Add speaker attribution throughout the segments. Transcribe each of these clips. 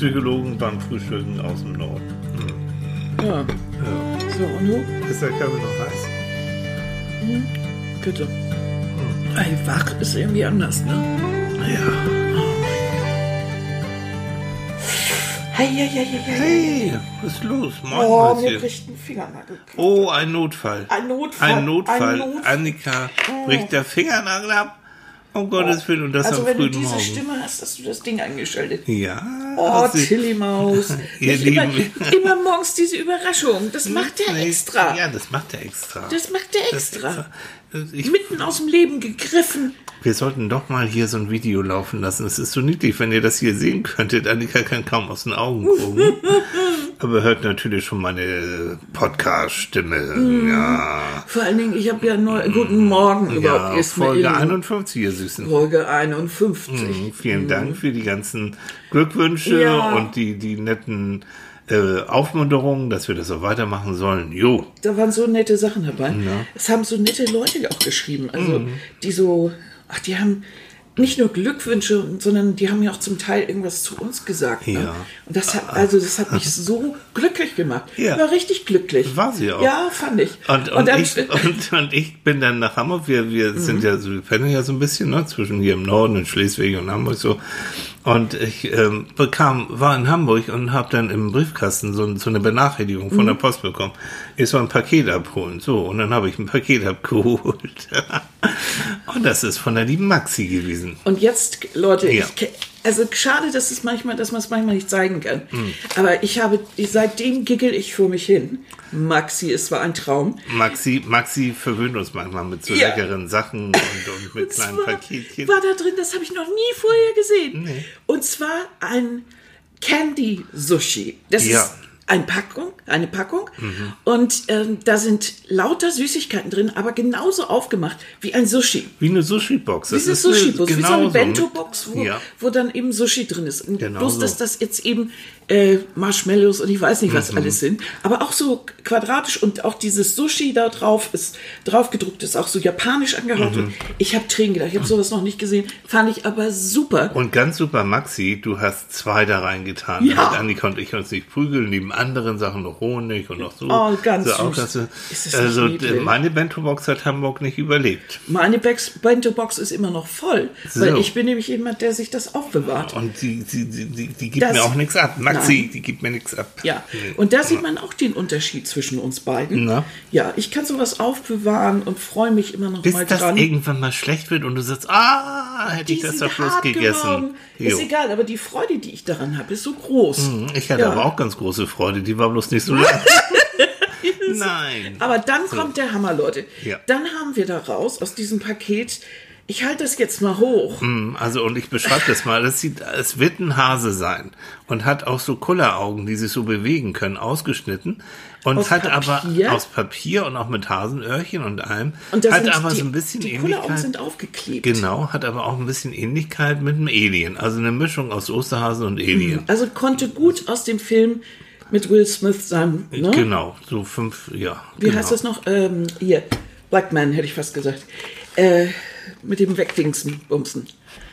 Speaker 1: Psychologen beim Frühstücken aus dem Norden.
Speaker 2: Ja.
Speaker 1: Ja.
Speaker 2: So, und du?
Speaker 1: Ist der Kaffee noch heiß?
Speaker 2: Bitte. Ey, wach ist irgendwie anders, ne?
Speaker 1: Ja.
Speaker 2: Hey, hey, hey, hey, hey.
Speaker 1: Hey, was ist los? Moin,
Speaker 2: Oh, mir bricht ein Fingernagel.
Speaker 1: Oh, ein Notfall.
Speaker 2: Ein Notfall.
Speaker 1: Ein Notfall. Annika bricht der Fingernagel ab. Um Gottes Willen. Und das
Speaker 2: Also
Speaker 1: am
Speaker 2: wenn du
Speaker 1: frühen
Speaker 2: diese
Speaker 1: Morgen.
Speaker 2: Stimme hast, hast du das Ding eingeschaltet.
Speaker 1: Ja.
Speaker 2: Oh,
Speaker 1: hat sie-
Speaker 2: Tilly Maus.
Speaker 1: Ihr
Speaker 2: Nicht immer, immer morgens diese Überraschung. Das macht er extra.
Speaker 1: Ja, das macht er extra.
Speaker 2: Das macht er
Speaker 1: Das
Speaker 2: extra.
Speaker 1: Ich,
Speaker 2: Mitten aus dem Leben gegriffen.
Speaker 1: wir sollten doch mal hier so ein Video laufen lassen. Es ist so niedlich, wenn ihr das hier sehen könntet. Annika kann kaum aus den Augen gucken. Aber hört natürlich schon meine Podcast-Stimme.
Speaker 2: Mhm.
Speaker 1: Ja.
Speaker 2: Vor allen Dingen, ich habe ja neu, guten Morgen überhaupt
Speaker 1: ja.
Speaker 2: erst mal
Speaker 1: Folge
Speaker 2: in-
Speaker 1: 51, ihr Süßen.
Speaker 2: Folge 51.
Speaker 1: Mhm, Vielen Dank für die ganzen Glückwünsche
Speaker 2: Ja.
Speaker 1: und die, die netten äh, Aufmunterungen, dass wir das auch weitermachen sollen. Jo.
Speaker 2: Da waren so nette Sachen dabei. Es haben so nette Leute auch geschrieben. Also,
Speaker 1: Mhm.
Speaker 2: die so, ach, die haben nicht nur Glückwünsche, sondern die haben ja auch zum Teil irgendwas zu uns gesagt. Ne?
Speaker 1: Ja.
Speaker 2: Und das hat, also, das hat mich so glücklich gemacht.
Speaker 1: Ja.
Speaker 2: Ich war richtig glücklich.
Speaker 1: War sie auch.
Speaker 2: Ja, fand ich.
Speaker 1: Und, und,
Speaker 2: dann-
Speaker 1: ich, und, und ich bin dann nach Hamburg. Wir, wir
Speaker 2: Mhm.
Speaker 1: sind ja so, wir pendeln ja so ein bisschen, ne, zwischen hier im Norden und Schleswig und Hamburg so. Und ich ähm, bekam, war in Hamburg und habe dann im Briefkasten so, so eine Benachrichtigung von der
Speaker 2: Mhm.
Speaker 1: Post bekommen. Ich soll ein Paket abholen. So, und dann habe ich ein Paket abgeholt. und das ist von der lieben Maxi gewesen.
Speaker 2: Und jetzt, Leute,
Speaker 1: Ja.
Speaker 2: ich, also schade, dass es manchmal, dass man es manchmal nicht zeigen kann.
Speaker 1: Hm.
Speaker 2: Aber ich habe, seitdem giggle ich vor mich hin. Maxi ist zwar ein Traum.
Speaker 1: Maxi, Maxi verwöhnt uns manchmal mit so
Speaker 2: Ja.
Speaker 1: leckeren Sachen und, und mit kleinen
Speaker 2: war,
Speaker 1: Paketchen.
Speaker 2: war da drin, das habe ich noch nie vorher gesehen. Und zwar ein Candy Sushi. Das
Speaker 1: Ja.
Speaker 2: ist eine Packung, eine Packung. Und ähm, da sind lauter Süßigkeiten drin, aber genauso aufgemacht wie ein Sushi.
Speaker 1: Wie eine Sushi-Box.
Speaker 2: Wie eine Sushi-Box, wie so eine Bento-Box, wo,
Speaker 1: Ja.
Speaker 2: wo dann eben Sushi drin ist. Und
Speaker 1: Genau
Speaker 2: bloß,
Speaker 1: so.
Speaker 2: dass das jetzt eben äh, Marshmallows und ich weiß nicht,
Speaker 1: Mhm.
Speaker 2: was alles sind, aber auch so quadratisch und auch dieses Sushi da drauf ist drauf gedruckt, ist auch so japanisch angehaucht.
Speaker 1: Mhm.
Speaker 2: Ich habe Tränen gedacht, ich habe sowas noch nicht gesehen, fand ich aber super.
Speaker 1: Und ganz super, Maxi, du hast zwei da reingetan,
Speaker 2: Ja.
Speaker 1: damit Annika und ich uns nicht prügeln, neben anderen Sachen noch Honig und noch so.
Speaker 2: Oh, ganz
Speaker 1: so
Speaker 2: süß.
Speaker 1: das, äh, also d- meine Bento-Box hat Hamburg nicht überlebt.
Speaker 2: Meine Bento-Box ist immer noch voll, weil
Speaker 1: So.
Speaker 2: ich bin nämlich jemand, der sich das aufbewahrt.
Speaker 1: Und die, die, die, die, die gibt
Speaker 2: Das-
Speaker 1: mir auch nichts ab. Maxi,
Speaker 2: Nein.
Speaker 1: die gibt mir nichts ab.
Speaker 2: Ja, und da sieht man auch den Unterschied zwischen uns beiden.
Speaker 1: Na?
Speaker 2: Ja, ich kann sowas aufbewahren und freue mich immer noch
Speaker 1: Bis
Speaker 2: mal
Speaker 1: das
Speaker 2: dran.
Speaker 1: irgendwann mal schlecht wird und du sagst, ah, hätte ich das doch bloß gegessen.
Speaker 2: Ist egal, aber die Freude, die ich daran habe, ist so groß.
Speaker 1: Ich hatte
Speaker 2: Ja.
Speaker 1: aber auch ganz große Freude, die war bloß nicht so lang. Nein.
Speaker 2: Aber dann kommt der Hammer, Leute.
Speaker 1: Ja.
Speaker 2: Dann haben wir daraus aus diesem Paket, ich halte das jetzt mal hoch.
Speaker 1: Mm, Also, und ich beschreibe das mal. Das sieht, es wird ein Hase sein und hat auch so Kulleraugen, die sich so bewegen können, ausgeschnitten. Und
Speaker 2: Aus
Speaker 1: hat
Speaker 2: Papier?
Speaker 1: aber aus Papier und auch mit Hasenöhrchen und allem.
Speaker 2: Und da
Speaker 1: hat
Speaker 2: sind
Speaker 1: aber
Speaker 2: die,
Speaker 1: so ein bisschen
Speaker 2: die Kulleraugen
Speaker 1: Ähnlichkeit.
Speaker 2: sind aufgeklebt.
Speaker 1: Genau, hat aber auch ein bisschen Ähnlichkeit mit einem Alien. Also eine Mischung aus Osterhasen und Alien.
Speaker 2: Also konnte gut aus dem Film mit Will Smith sein. Ne?
Speaker 1: Genau, so fünf, ja.
Speaker 2: Wie
Speaker 1: genau.
Speaker 2: heißt das noch? Ähm, hier, Black Man hätte ich fast gesagt. Äh, mit dem Wegdingsen, Bumsen.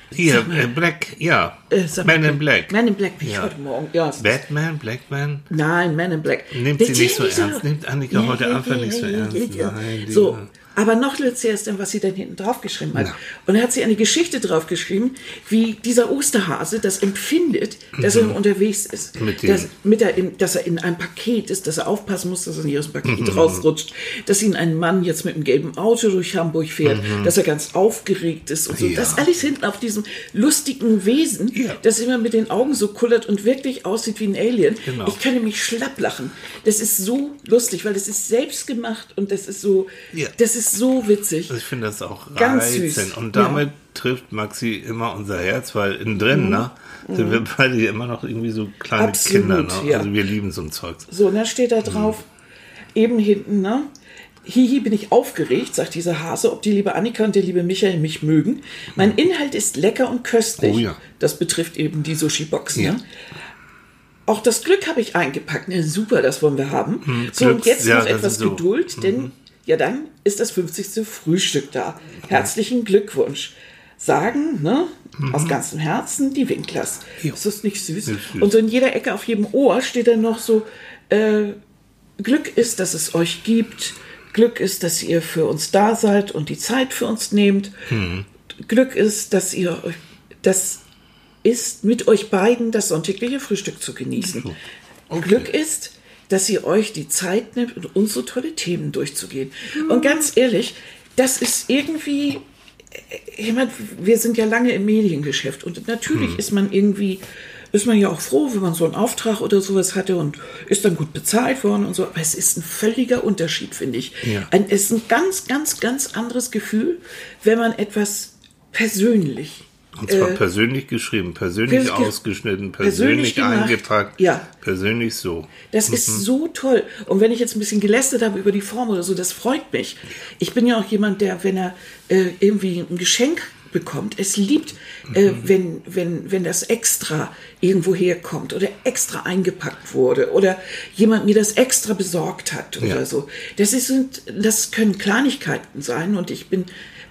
Speaker 1: Hier, äh, Black, ja.
Speaker 2: Äh,
Speaker 1: Man in Black.
Speaker 2: Man in Black, bin ich
Speaker 1: Ja.
Speaker 2: heute Morgen. Ja,
Speaker 1: Batman, Blackman.
Speaker 2: Nein, Man in Black.
Speaker 1: Nimmt sie nicht so ernst. Nimmt Annika heute einfach nicht so ernst. Nein, die-
Speaker 2: so, aber noch lustiger ist dann, was sie dann hinten draufgeschrieben hat. Und da hat sie eine Geschichte draufgeschrieben, wie dieser Osterhase das empfindet, dass er unterwegs ist.
Speaker 1: Mhm. Mit
Speaker 2: dass, mit in, dass er in einem Paket ist, dass er aufpassen muss, dass er nicht aus dem Paket
Speaker 1: Mhm.
Speaker 2: rausrutscht, dass ihn ein Mann jetzt mit einem gelben Auto durch Hamburg fährt,
Speaker 1: Mhm.
Speaker 2: dass er ganz aufgeregt ist und so.
Speaker 1: Ja.
Speaker 2: Das alles hinten auf diesem lustigen Wesen,
Speaker 1: Ja.
Speaker 2: das immer mit den Augen so kullert und wirklich aussieht wie ein Alien.
Speaker 1: Genau.
Speaker 2: Ich könnte mich schlapp lachen. Das ist so lustig, weil das ist selbst gemacht und das ist so,
Speaker 1: Ja.
Speaker 2: das ist so witzig.
Speaker 1: Also ich finde das auch
Speaker 2: Ganz süß.
Speaker 1: reizend. Und damit trifft Maxi immer unser Herz, weil innen drin, ne, sind wir beide immer noch irgendwie so kleine
Speaker 2: Mhm. Absolut,
Speaker 1: Kinder. Ne?
Speaker 2: ja.
Speaker 1: Also wir lieben so ein Zeug.
Speaker 2: So, und dann steht da drauf, eben hinten, ne? Hihi, bin ich aufgeregt, sagt dieser Hase, ob die liebe Annika und der liebe Michael mich mögen. Mein Inhalt ist lecker und köstlich.
Speaker 1: Oh ja.
Speaker 2: Das betrifft eben die Sushi-Box.
Speaker 1: Ja.
Speaker 2: Ne? Auch das Glück habe ich eingepackt. Ne, super, das wollen wir haben. so, und
Speaker 1: Glücks-
Speaker 2: jetzt
Speaker 1: ja,
Speaker 2: noch etwas
Speaker 1: ist so.
Speaker 2: Geduld, denn ja, dann ist das 50. Frühstück da. Herzlichen Glückwunsch. sagen, ne? Aus ganzem Herzen, die Winklers.
Speaker 1: Ja.
Speaker 2: Ist das nicht süß?
Speaker 1: Süß.
Speaker 2: Und so in jeder Ecke auf jedem Ohr steht dann noch so, äh, Glück ist, dass es euch gibt. Glück ist, dass ihr für uns da seid und die Zeit für uns nehmt. Glück ist, dass ihr euch, das ist mit euch beiden das sonntägliche Frühstück zu genießen. Glück ist, dass ihr euch die Zeit nimmt, und unsere tolle Themen durchzugehen. Und ganz ehrlich, das ist irgendwie, ich meine, wir sind ja lange im Mediengeschäft und natürlich ist man irgendwie, ist man ja auch froh, wenn man so einen Auftrag oder sowas hatte und ist dann gut bezahlt worden und so. Aber es ist ein völliger Unterschied, finde ich.
Speaker 1: Ja.
Speaker 2: Ein, es ist ein ganz, ganz, ganz anderes Gefühl, wenn man etwas persönlich
Speaker 1: Und zwar
Speaker 2: äh,
Speaker 1: persönlich geschrieben, persönlich
Speaker 2: ge-
Speaker 1: ausgeschnitten,
Speaker 2: persönlich
Speaker 1: persönlich, eingepackt,
Speaker 2: Ja.
Speaker 1: persönlich so.
Speaker 2: Das ist so toll. Und wenn ich jetzt ein bisschen gelästert habe über die Form oder so, das freut mich. Ich bin ja auch jemand, der, wenn er äh, irgendwie ein Geschenk bekommt, es liebt, äh, wenn, wenn, wenn das extra irgendwo herkommt oder extra eingepackt wurde oder jemand mir das extra besorgt hat oder
Speaker 1: Ja.
Speaker 2: so. Das, ist, das können Kleinigkeiten sein und ich bin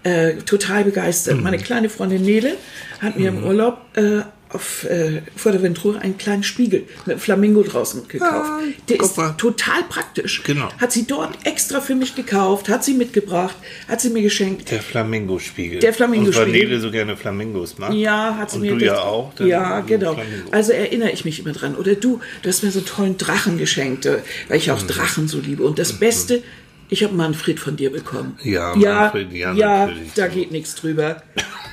Speaker 2: äh, total begeistert. Meine kleine Freundin Nele hat mir im Urlaub äh, auf äh, Fuerteventura einen kleinen Spiegel mit einem Flamingo draußen gekauft.
Speaker 1: Ah,
Speaker 2: Der ist
Speaker 1: mal.
Speaker 2: total praktisch.
Speaker 1: Genau.
Speaker 2: Hat sie dort extra für mich gekauft, hat sie mitgebracht, hat sie mir geschenkt.
Speaker 1: Der Flamingo-Spiegel.
Speaker 2: Der Flamingo-Spiegel.
Speaker 1: Und weil Nele so gerne Flamingos mag.
Speaker 2: Ja, hat sie
Speaker 1: Und
Speaker 2: mir
Speaker 1: du
Speaker 2: das-
Speaker 1: ja auch.
Speaker 2: Ja, genau.
Speaker 1: Flamingo.
Speaker 2: Also erinnere ich mich immer dran. Oder du, du hast mir so einen tollen Drachen geschenkt, äh, weil ich auch
Speaker 1: Mhm.
Speaker 2: Drachen so liebe. Und das Beste, ich habe Manfred von dir bekommen.
Speaker 1: Ja,
Speaker 2: ja,
Speaker 1: Manfred, ja,
Speaker 2: ja
Speaker 1: natürlich.
Speaker 2: da geht nichts drüber.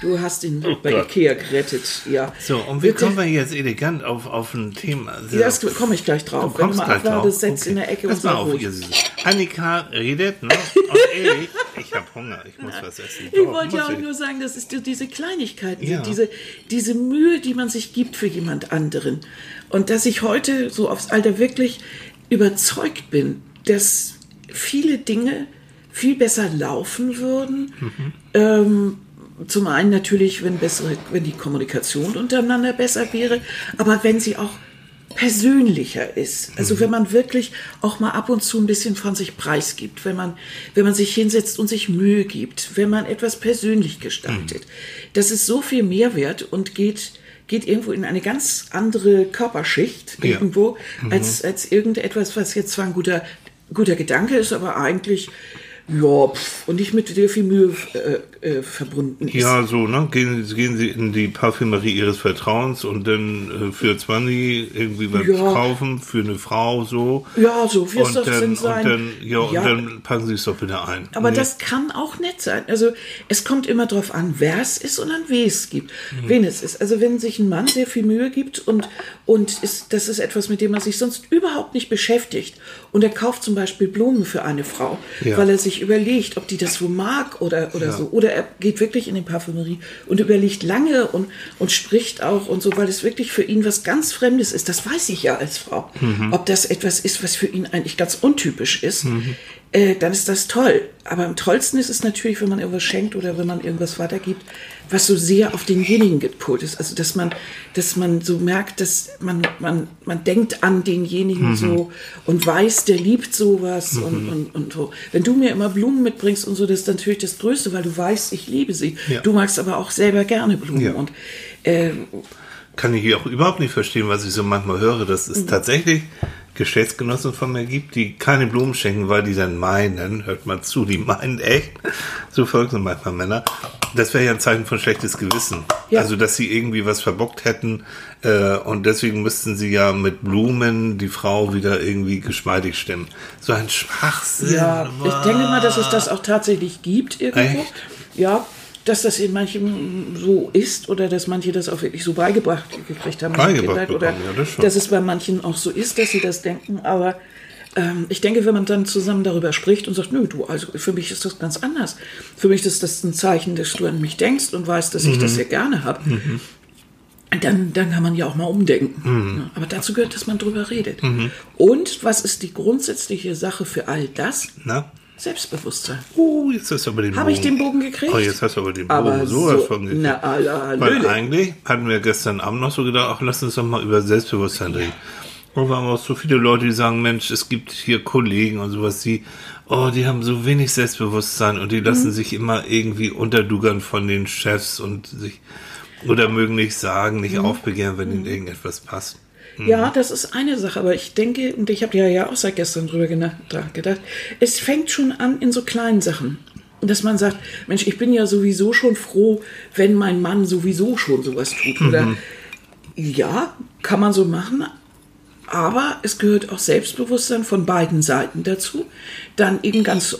Speaker 2: Du hast ihn bei
Speaker 1: Gott.
Speaker 2: Ikea gerettet. Ja.
Speaker 1: So, und wie
Speaker 2: Bitte.
Speaker 1: kommen wir jetzt elegant auf, auf ein Thema?
Speaker 2: Ja, das komme ich gleich drauf.
Speaker 1: Du
Speaker 2: Wenn du
Speaker 1: kommst
Speaker 2: mal abwartest,
Speaker 1: drauf.
Speaker 2: setz in der Ecke
Speaker 1: Pass
Speaker 2: und
Speaker 1: mal auf, ihr. Annika redet, ne? Und ich, ich habe Hunger, ich muss was essen.
Speaker 2: Ich
Speaker 1: Doch,
Speaker 2: wollte ja auch
Speaker 1: ich.
Speaker 2: nur sagen, dass es die- diese Kleinigkeiten
Speaker 1: Ja.
Speaker 2: diese, diese Mühe, die man sich gibt für jemand anderen. Und dass ich heute so aufs Alter wirklich überzeugt bin, dass viele Dinge viel besser laufen würden. Ähm, zum einen natürlich, wenn, bessere, wenn die Kommunikation untereinander besser wäre, aber wenn sie auch persönlicher ist. Also wenn man wirklich auch mal ab und zu ein bisschen von sich preisgibt, wenn man, wenn man sich hinsetzt und sich Mühe gibt, wenn man etwas persönlich gestaltet. Das ist so viel Mehrwert und geht, geht irgendwo in eine ganz andere Körperschicht
Speaker 1: Ja.
Speaker 2: irgendwo, als, als irgendetwas, was jetzt zwar ein guter, guter Gedanke ist, aber eigentlich ja, pff, und nicht mit sehr viel Mühe äh, äh, verbunden ist.
Speaker 1: Ja, so, ne? Gehen, gehen Sie in die Parfümerie Ihres Vertrauens und dann äh, für 20 irgendwie was
Speaker 2: Ja.
Speaker 1: kaufen, für eine Frau so.
Speaker 2: Ja, so es
Speaker 1: und
Speaker 2: doch
Speaker 1: dann,
Speaker 2: sind
Speaker 1: und
Speaker 2: sein.
Speaker 1: dann, ja, und
Speaker 2: Ja.
Speaker 1: dann packen Sie es doch bitte ein.
Speaker 2: Aber
Speaker 1: Nee.
Speaker 2: das kann auch nett sein. Also es kommt immer darauf an, wer es ist und an wen es gibt,
Speaker 1: Mhm.
Speaker 2: wen es ist. Also wenn sich ein Mann sehr viel Mühe gibt und, und ist, das ist etwas, mit dem man sich sonst überhaupt nicht beschäftigt und er kauft zum Beispiel Blumen für eine Frau,
Speaker 1: Ja.
Speaker 2: weil er sich überlegt, ob die das wo mag oder, oder
Speaker 1: Ja.
Speaker 2: so. Oder er geht wirklich in die Parfümerie und überlegt lange und, und spricht auch und so, weil es wirklich für ihn was ganz Fremdes ist. Das weiß ich ja als Frau.
Speaker 1: Mhm.
Speaker 2: Ob das etwas ist, was für ihn eigentlich ganz untypisch ist, äh, dann ist das toll. Aber am tollsten ist es natürlich, wenn man irgendwas schenkt oder wenn man irgendwas weitergibt, was so sehr auf denjenigen gepolt ist. Also, dass man, dass man so merkt, dass man, man, man denkt an denjenigen
Speaker 1: Mhm.
Speaker 2: so und weiß, der liebt sowas und, und, und so. Wenn du mir immer Blumen mitbringst und so, das ist natürlich das Größte, weil du weißt, ich liebe sie.
Speaker 1: Ja.
Speaker 2: Du magst aber auch selber gerne Blumen.
Speaker 1: Ja.
Speaker 2: Und äh,
Speaker 1: kann ich auch überhaupt nicht verstehen, was ich so manchmal höre, dass
Speaker 2: Mhm.
Speaker 1: es tatsächlich Geschäftsgenossen von mir gibt, die keine Blumen schenken, weil die dann meinen, hört mal zu, die meinen echt, so folgen manchmal Männer, das wäre ja ein Zeichen von schlechtes Gewissen.
Speaker 2: Ja.
Speaker 1: Also, dass sie irgendwie was verbockt hätten äh, und deswegen müssten sie ja mit Blumen die Frau wieder irgendwie geschmeidig stimmen. So ein Schwachsinn.
Speaker 2: Ja, ich denke mal, dass es das auch tatsächlich gibt irgendwo.
Speaker 1: Echt?
Speaker 2: Ja, dass das in manchen so ist oder dass manche das auch wirklich so beigebracht gekriegt haben
Speaker 1: Beigebracht
Speaker 2: oder
Speaker 1: ja, das
Speaker 2: dass es bei manchen auch so ist, dass sie das denken. Aber ähm, ich denke, wenn man dann zusammen darüber spricht und sagt, nö, du, also für mich ist das ganz anders. Für mich ist das ein Zeichen, dass du an mich denkst und weißt, dass ich
Speaker 1: Mhm.
Speaker 2: das sehr gerne habe. Dann, dann kann man ja auch mal umdenken.
Speaker 1: Mhm.
Speaker 2: Aber dazu gehört, dass man drüber redet. Und was ist die grundsätzliche Sache für all das?
Speaker 1: Na?
Speaker 2: Selbstbewusstsein.
Speaker 1: Uh, jetzt hast du aber den
Speaker 2: Habe ich den Bogen gekriegt?
Speaker 1: Oh, jetzt hast du aber den
Speaker 2: Aber
Speaker 1: Bogen sowas
Speaker 2: so-
Speaker 1: von gekriegt.
Speaker 2: na, ala,
Speaker 1: Weil eigentlich hatten wir gestern Abend noch so gedacht, ach, lass uns doch mal über Selbstbewusstsein reden. Und wir haben auch so viele Leute, die sagen, Mensch, es gibt hier Kollegen und sowas, die, oh, die haben so wenig Selbstbewusstsein und die lassen
Speaker 2: Mhm.
Speaker 1: sich immer irgendwie unterdugern von den Chefs und sich, oder mögen nicht sagen, nicht
Speaker 2: Mhm.
Speaker 1: aufbegehren, wenn ihnen irgendetwas passt.
Speaker 2: Ja, das ist eine Sache, aber ich denke, und ich habe ja ja auch seit gestern drüber gedacht, es fängt schon an in so kleinen Sachen. Dass man sagt, Mensch, ich bin ja sowieso schon froh, wenn mein Mann sowieso schon sowas tut. Oder ja, kann man so machen, aber es gehört auch Selbstbewusstsein von beiden Seiten dazu, dann eben ganz,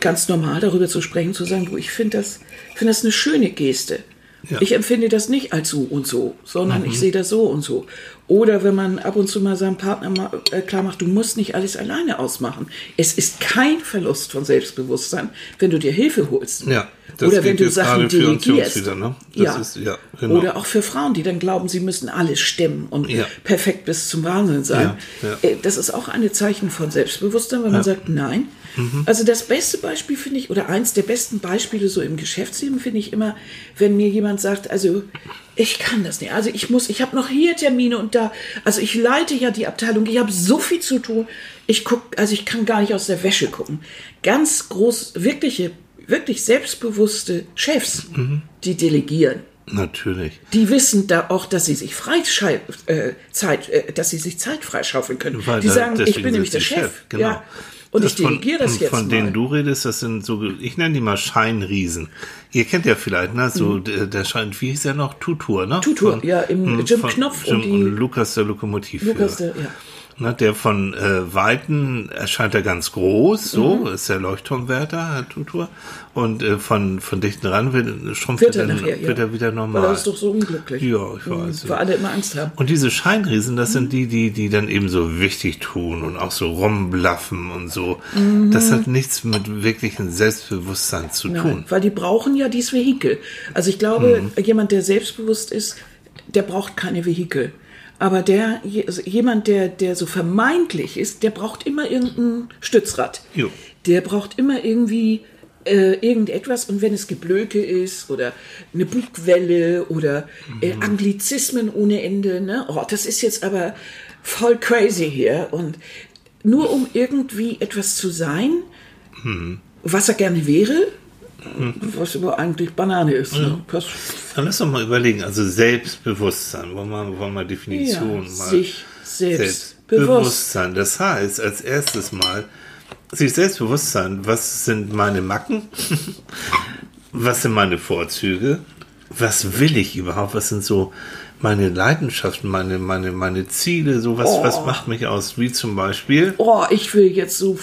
Speaker 2: ganz normal darüber zu sprechen, zu sagen, du, ich finde das, finde das eine schöne Geste.
Speaker 1: Ja.
Speaker 2: Ich empfinde das nicht als so und so, sondern ich sehe das so und so. Oder wenn man ab und zu mal seinem Partner mal, äh, klar macht, du musst nicht alles alleine ausmachen. Es ist kein Verlust von Selbstbewusstsein, wenn du dir Hilfe holst.
Speaker 1: Ja, das
Speaker 2: Oder wenn du Sachen delegierst.
Speaker 1: wieder, ne?
Speaker 2: Ja.
Speaker 1: ist- ja, genau.
Speaker 2: Oder auch für Frauen, die dann glauben, sie müssen alles stemmen und
Speaker 1: Ja.
Speaker 2: perfekt bis zum Wahnsinn sein.
Speaker 1: Ja, ja.
Speaker 2: Äh, Das ist auch ein Zeichen von Selbstbewusstsein, wenn man sagt, nein.
Speaker 1: Mhm.
Speaker 2: Also das beste Beispiel finde ich, oder eins der besten Beispiele so im Geschäftsleben finde ich immer, wenn mir jemand sagt, also ich kann das nicht. Also ich muss, ich habe noch hier Termine und da, also ich leite ja die Abteilung, ich habe so viel zu tun. Ich guck, also ich kann gar nicht aus der Wäsche gucken. Ganz groß, wirkliche, wirklich selbstbewusste Chefs,
Speaker 1: Mhm.
Speaker 2: die delegieren.
Speaker 1: Natürlich.
Speaker 2: Die wissen da auch, dass sie sich Freischei äh, Zeit, äh, dass sie sich Zeit freischaufeln können.
Speaker 1: Weil
Speaker 2: die sagen, ich bin nämlich der
Speaker 1: sie
Speaker 2: Chef.
Speaker 1: genau.
Speaker 2: Ja. Und
Speaker 1: Das
Speaker 2: ich delegiere das jetzt
Speaker 1: Von
Speaker 2: mal.
Speaker 1: denen du redest, das sind so, ich nenne die mal Scheinriesen. Ihr kennt ja vielleicht, ne, so der, der Schein, wie hieß er noch? Tutur, ne?
Speaker 2: Mhm. Tutur,
Speaker 1: Von-
Speaker 2: ja, im
Speaker 1: hm,
Speaker 2: Jim Knopf
Speaker 1: Jim
Speaker 2: und die-
Speaker 1: und Lukas der Lokomotivführer.
Speaker 2: Lukas, der, ja.
Speaker 1: Ne, der von äh, Weiten erscheint er ganz groß, so,
Speaker 2: Mhm.
Speaker 1: ist der Leuchtturmwärter, Herr Tutur. Und äh, von, von dichten ran wird, schrumpft
Speaker 2: Wird
Speaker 1: er, dann,
Speaker 2: nachher, ja.
Speaker 1: wird er wieder normal.
Speaker 2: er ist doch so unglücklich.
Speaker 1: Ja, ich weiß.
Speaker 2: Weil alle immer Angst haben.
Speaker 1: Und diese Scheinriesen, das sind die, die, die dann eben so wichtig tun und auch so rumblaffen und so. Das hat nichts mit wirklichem Selbstbewusstsein zu
Speaker 2: Nein,
Speaker 1: tun.
Speaker 2: weil die brauchen ja dieses Vehikel. Also ich glaube,
Speaker 1: Mhm.
Speaker 2: jemand, der selbstbewusst ist, der braucht keine Vehikel. Aber der, also jemand, der, der so vermeintlich ist, der braucht immer irgendein Stützrad.
Speaker 1: Jo.
Speaker 2: Der braucht immer irgendwie äh, irgendetwas und wenn es Geblöke ist oder eine Bugwelle oder äh, Anglizismen ohne Ende, ne? Oh, das ist jetzt aber voll crazy hier und nur um irgendwie etwas zu sein, was er gerne wäre, was aber eigentlich Banane ist. Ne? Das,
Speaker 1: Dann lass doch mal überlegen, also Selbstbewusstsein, wollen wir, wollen wir Definition
Speaker 2: ja,
Speaker 1: mal.
Speaker 2: sich selbst bewusst.
Speaker 1: Selbstbewusstsein. Das heißt, als erstes mal, sich selbstbewusst sein, was sind meine Macken? was sind meine Vorzüge? Was will ich überhaupt? Was sind so meine Leidenschaften, meine, meine, meine Ziele? So was, was macht mich aus? Wie zum Beispiel,
Speaker 2: Oh, ich will jetzt so.